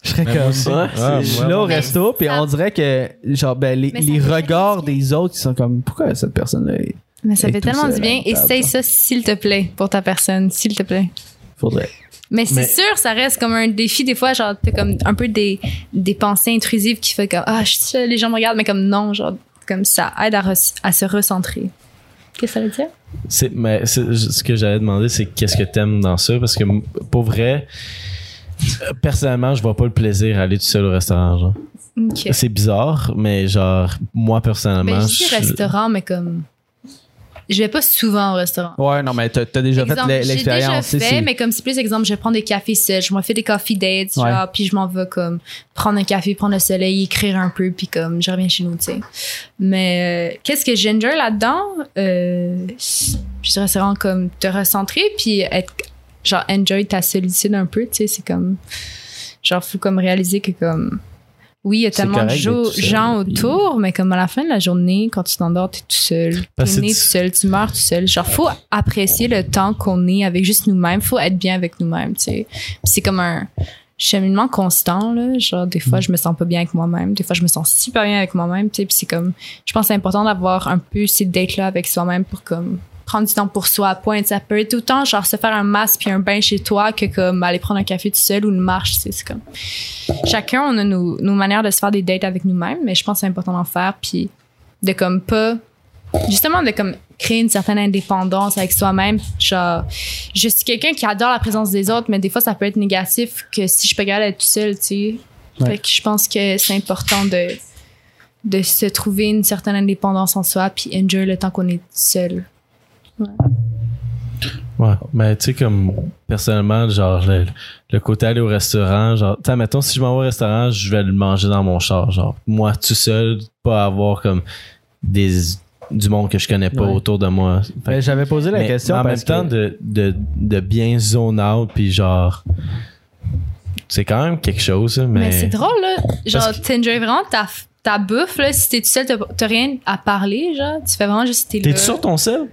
Je serais Ben, comme. Ouais, Ah, je suis là au resto, puis ça- on dirait que, genre, ben, les, ça regards des autres, ils sont comme, pourquoi cette personne-là, il Mais ça fait tellement du bien. Essaye ça, s'il te plaît, pour ta personne, s'il te plaît. faudrait. Mais c'est Mais- sûr, ça reste comme un défi. Des fois, genre, t'as comme un peu des, des pensées intrusives qui fait comme, ah, je suis les gens me regardent, mais comme non, genre, comme ça aide à, re- à se recentrer. Qu'est-ce que ça veut dire? C'est, mais c'est- ce que j'allais demander, c'est qu'est-ce que t'aimes dans ça? Parce que pour vrai, personnellement, je vois pas le plaisir à aller tout seul au restaurant. Genre. C'est bizarre, mais genre, moi personnellement, Ben, je dis je- restaurant, mais comme, je vais pas souvent au restaurant. Ouais, non, mais t'as t'as déjà Exemple, fait l'e- J'ai déjà l'expérience. fait, c'est- mais comme c'est plus exemple, je prendre des cafés seuls. Je m'en fais des coffee dates, Ouais. genre, puis je m'en vais comme prendre un café, prendre le soleil, écrire un peu, puis comme je reviens chez nous, tu sais. Mais euh, qu'est-ce que j'enjoy là-dedans? Euh, je dirais c'est vraiment comme te recentrer, puis être genre enjoy ta solitude un peu, tu sais. C'est comme genre faut comme réaliser que comme oui, il y a tellement de gens autour, mais comme à la fin de la journée, quand tu t'endors, t'es tout seul. Né tu- tout seul, tu meurs tout seul. Genre, faut apprécier le temps qu'on est avec juste nous-mêmes. Faut être bien avec nous-mêmes, tu sais. C'est comme un cheminement constant, là. Genre, des Mm. fois, je me sens pas bien avec moi-même. Des fois, je me sens super bien avec moi-même, tu sais. Puis c'est comme, je pense que c'est important d'avoir un peu ces dates-là avec soi-même pour comme prendre du temps pour soi. Point. Ça peut être autant, genre, se faire un masque puis un bain chez toi que comme aller prendre un café tout seul ou une marche. C'est comme, chacun, on a nos, nos manières de se faire des dates avec nous-mêmes, mais je pense que c'est important d'en faire puis de comme pas justement de comme créer une certaine indépendance avec soi-même. Genre, je suis quelqu'un qui adore la présence des autres, mais des fois, ça peut être négatif que si je peux pas être tout seul, tu sais. Ouais. Fait que je pense que c'est important de, de se trouver une certaine indépendance en soi puis enjoy le temps qu'on est seul. Ouais, mais tu sais, comme personnellement, genre, le, le côté aller au restaurant, genre, tu sais, mettons, si je m'en vais au restaurant, je vais le manger dans mon char, genre, moi tout seul, pas avoir comme des du monde que je connais pas Ouais. autour de moi. Fait Mais j'avais posé la mais- question mais en même temps que- de, de, de bien zone out puis genre c'est quand même quelque chose mais, Mais, c'est drôle, là. Genre, Parce t'enjoy vraiment ta, ta bouffe, là. Si t'es tout seul, t'as t'as rien à parler, genre. Tu fais vraiment juste tes t'es-tu sur ton sel?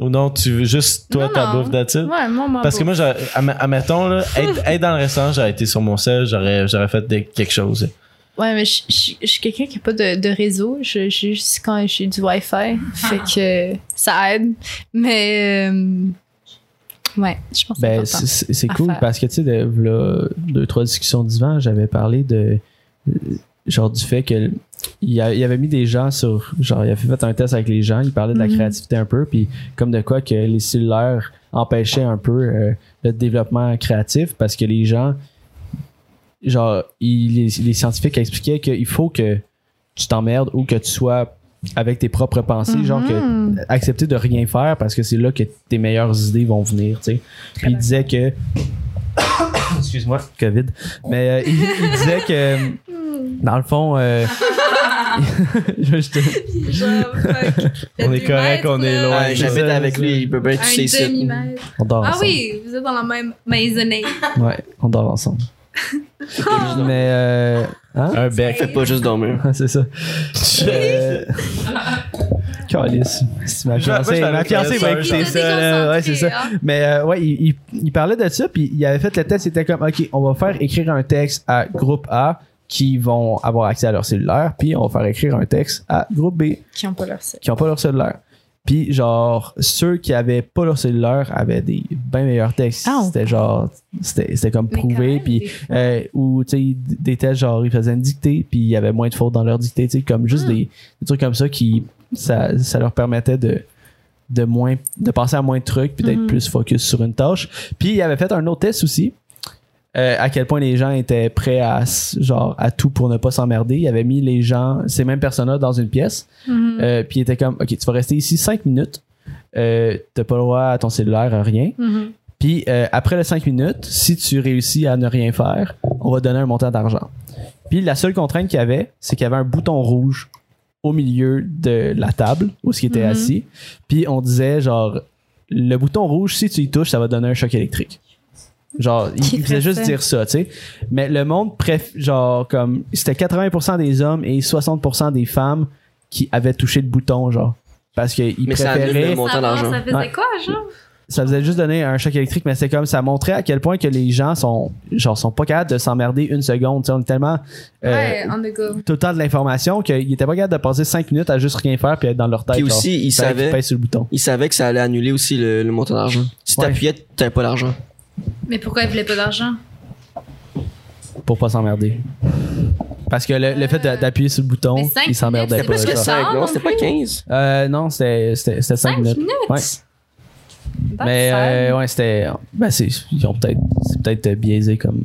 Ou non tu veux juste toi Non, ta non. bouffe d'attitude Ouais, moi, moi. parce que moi j'aurais- adm- admettons là être, être dans le restaurant j'aurais été sur mon sel j'aurais j'aurais fait des- quelque chose Ouais, mais je, je- je suis quelqu'un qui n'a pas de, de réseau. Je, juste quand j'ai du Wi-Fi. fait que ça aide. Mais. euh, ouais, je pense que c'est Ben, c'est- c'est cool faire. parce que, tu sais, de deux, trois discussions d'hiver, j'avais parlé de. euh, Genre, du fait que. Il, avait mis des gens sur. Genre, il avait fait un test avec les gens, il parlait de la Mhm. créativité un peu, puis comme de quoi que les cellulaires empêchaient un peu euh, le développement créatif parce que les gens. Genre, il- les, les scientifiques expliquaient qu'il faut que tu t'emmerdes ou que tu sois avec tes propres pensées, genre que Mhm. accepter de rien faire parce que c'est là que tes meilleures idées vont venir, tu sais. Puis il disait que excuse-moi, Covid. Mais euh, il, il disait que dans le fond euh, je- te- on est correct on est loin Ouais, J'habite avec lui, il peut bien être sites. demi-mètre. on dort Ah ensemble. oui, vous êtes dans la même maisonnée. Ouais, on dort ensemble. Mais euh, hein? un bec Fais pas juste dormir. c'est ça. Euh, Calice. C'est ma fiancée, ma fiancée va écouter genre. ça. Ouais, c'est ça. Mais euh, ouais, il, il- il parlait de ça, puis il avait fait le test, c'était comme, OK, on va faire écrire un texte à groupe A qui vont avoir accès à leur cellulaire, puis on va faire écrire un texte à groupe B Qui n'ont pas leur set. qui ont pas leur cellulaire. Puis genre, ceux qui avaient pas leur cellulaire avaient des bien meilleurs textes. Ah, c'était genre, c'était c'était comme prouvé, puis euh, ou tu sais des tests genre ils faisaient une dictée puis il y avait moins de fautes dans leur dictée tu sais comme juste Hmm. des, des trucs comme ça qui ça, ça leur permettait de de moins de penser à moins de trucs puis d'être Mhm. plus focus sur une tâche puis il avait fait un autre test aussi euh, à quel point les gens étaient prêts à genre à tout pour ne pas s'emmerder il avait mis les gens ces mêmes personnes là dans une pièce Mhm. euh, puis il était comme ok tu vas rester ici cinq minutes euh, t'as pas le droit à ton cellulaire à rien Mhm. puis euh, après les 5 minutes, si tu réussis à ne rien faire, on va donner un montant d'argent. Puis la seule contrainte qu'il y avait, c'est qu'il y avait un bouton rouge au milieu de la table où ce qui était Mhm. assis. Puis on disait genre le bouton rouge, si tu y touches, ça va donner un choc électrique. Genre, il, il faisait juste dire ça, tu sais. Mais le monde préf, genre comme c'était 80% des hommes et 60% des femmes qui avaient touché le bouton, genre parce qu'ils Mais ça annule préféraient le montant Ça, d'argent. Ça faisait Ouais. quoi, genre? ça faisait juste donner un choc électrique, mais c'est comme ça montrait à quel point que les gens sont genre sont pas capables de s'emmerder une seconde. Tu sais, on est tellement euh, ouais, on go. tout le temps de l'information qu'ils étaient pas capables de passer cinq minutes à juste rien faire puis être dans leur tête. Puis genre. aussi, il Fallait qu'ils savait, pèsent sur le bouton. il savait que ça allait annuler aussi le, le montant d'argent. Si Ouais. t'appuyais, t'avais pas d'argent. Mais pourquoi ils voulaient pas d'argent? pour pas s'emmerder. Parce que le, le fait de- d'appuyer sur le bouton, s'emmerdaient minutes, pas. c'est plus que genre. ça. 5, non? non C'était pas plus. 15. Euh, non, c'était c'était c'était cinq 5 minutes. minutes? Ouais. Mais euh, ouais, c'était ben c'est ils ont peut-être c'est peut-être biaisé comme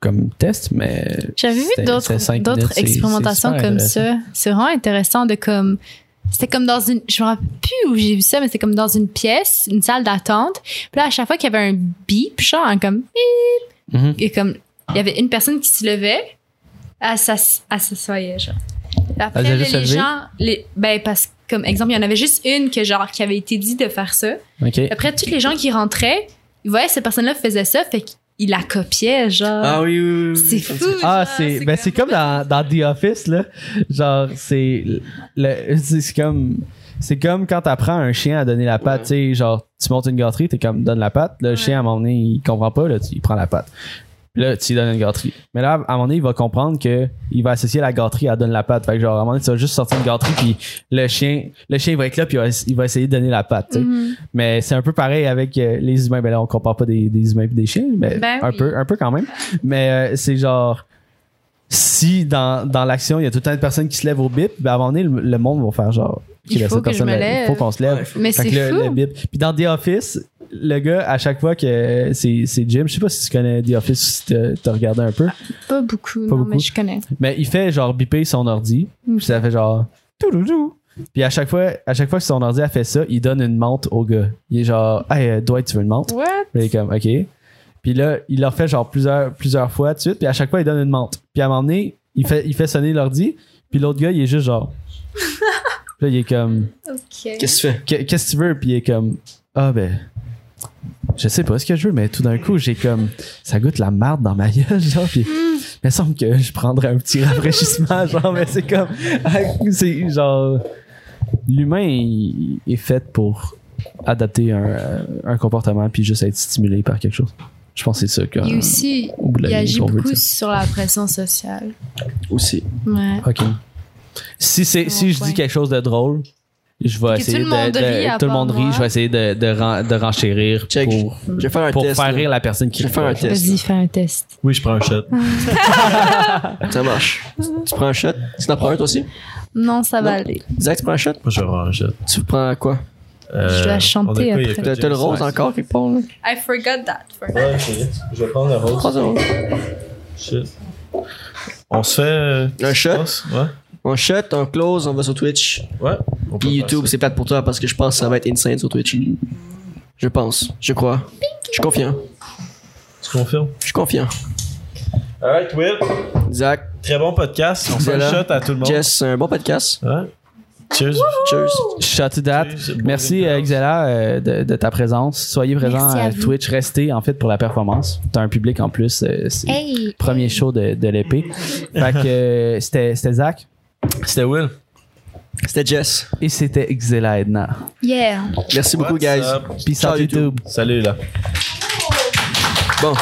comme test, mais J'avais vu c'était- d'autres c'était expérimentations comme ça. C'est vraiment intéressant de comme c'était comme dans une je me rappelle plus où j'ai vu ça mais c'est comme dans une pièce, une salle d'attente. Puis là à chaque fois qu'il y avait un bip, genre comme bip Mhm. et comme il y avait une personne qui se levait, elle s'assoyait genre. Après là, les gens les ben parce que comme exemple, il y en avait juste une que genre qui avait été dit de faire ça. Après tous les gens qui rentraient, ils voyaient cette personne-là faisait ça, fait qu'ils la copiaient genre. Ah oui, oui, oui. C'est fou. Ah, c'est ben c'est comme dans, dans The Office là, genre c'est le c'est comme c'est comme quand t'apprends un chien à donner la patte, tu sais, genre tu montes une gâterie, t'es comme donne la patte, le Ouais. chien à un moment donné il comprend pas là, tu, il prend la patte. Puis là tu lui donnes une gâterie. Mais là à un moment donné il va comprendre que il va associer la gâterie à donne la patte. Fait que genre à un moment donné tu vas juste sortir une gâterie puis le chien le chien il va être là puis il va, il va essayer de donner la patte. tu sais. Mhm. Mais c'est un peu pareil avec euh, les humains. Ben là, on compare pas des, des humains et des chiens, mais Ben un oui. peu, un peu quand même. Mais euh, c'est genre, si dans, dans l'action, il y a tout le temps de personnes qui se lèvent au bip, ben à un moment donné, le, le monde va faire genre. Il ben, faut cette que je me personne-là, lève. Il faut qu'on se lève. Ouais, faut- Mais Fait c'est que le, fou. le bip. Puis dans The Office, le gars, à chaque fois que c'est c'est Jim, je sais pas si tu connais The Office ou si t'as regardé un peu, Pas beaucoup, Pas non, beaucoup. mais je connais. mais il fait genre biper son ordi, puis ça fait genre. touloulou. Puis à chaque fois, à chaque fois que son ordi a fait ça, il donne une montre au gars. Il est genre, hey, euh, Dwight, tu veux une montre? What? Puis il est comme, OK. Puis là, il leur fait genre plusieurs, plusieurs fois de suite. Puis à chaque fois, il donne une montre. Puis à un moment donné, il fait, il fait sonner l'ordi. Puis l'autre gars, il est juste genre. Puis là, il est comme, Ok. Qu'est-ce que tu fais? Qu'est- qu'est-ce que tu veux? Puis il est comme, ah ben, je sais pas ce que je veux, mais tout d'un coup, j'ai comme, ça goûte la merde dans ma gueule, genre. Puis il me semble que je prendrais un petit rafraîchissement, genre, mais c'est comme, c'est genre, l'humain est fait pour adapter un, un comportement puis juste être stimulé par quelque chose. Je pense que c'est ça que. Il aussi, il agit veut beaucoup dire. sur la pression sociale. Aussi. Ouais. Ok. Si c'est si je dis quelque chose de drôle, je vais essayer tout le monde de, de- rit à tout le monde rit. Je vais essayer de, de, ren- de renchérir Check. pour, Je vais faire un pour test. faire là. rire la personne qui Je vais faire un test. Vas-y, fais un test. Oui, je prends un shot. Ça marche. tu prends un shot? Tu en prends un toi aussi? Non, ça va Non. aller. Isaac, tu prends un shot? Moi, je vais prendre un shot. Tu prends quoi? Euh, Je dois chanter quoi, après. T'as t'as le rose Ouais. encore quelque part, là? I forgot that. Ouais, ok. je vais prendre le rose. Prends un rose. Shit. On se fait. euh, Un shot? Ouais. On shot, on close, on va sur Twitch. Ouais. On peut Puis faire YouTube, ça. c'est plate pour toi parce que je pense que ça va être insane sur Twitch. Je pense. Je crois. Je suis confiant. Tu confirmes? Je suis confiant. Alright, Will. Isaac, Très bon podcast. On fait un Voilà. shot à tout le monde. Jess, c'est un bon podcast. Ouais. Cheers. Cheers. Shut to that. Cheers. Merci euh, Xela euh, de, de ta présence. Soyez présents Merci à à vous. Twitch. Restez en fait pour la performance. T'as un public en plus. euh, c'est Hey! le premier show de, de l'épée. Fait que euh, c'était c'était Zach C'était Will. C'était Jess. et c'était Xela Edna. Yeah! Merci beaucoup, What's guys. up? Peace Ciao, out YouTube. YouTube. Salut là. Bon,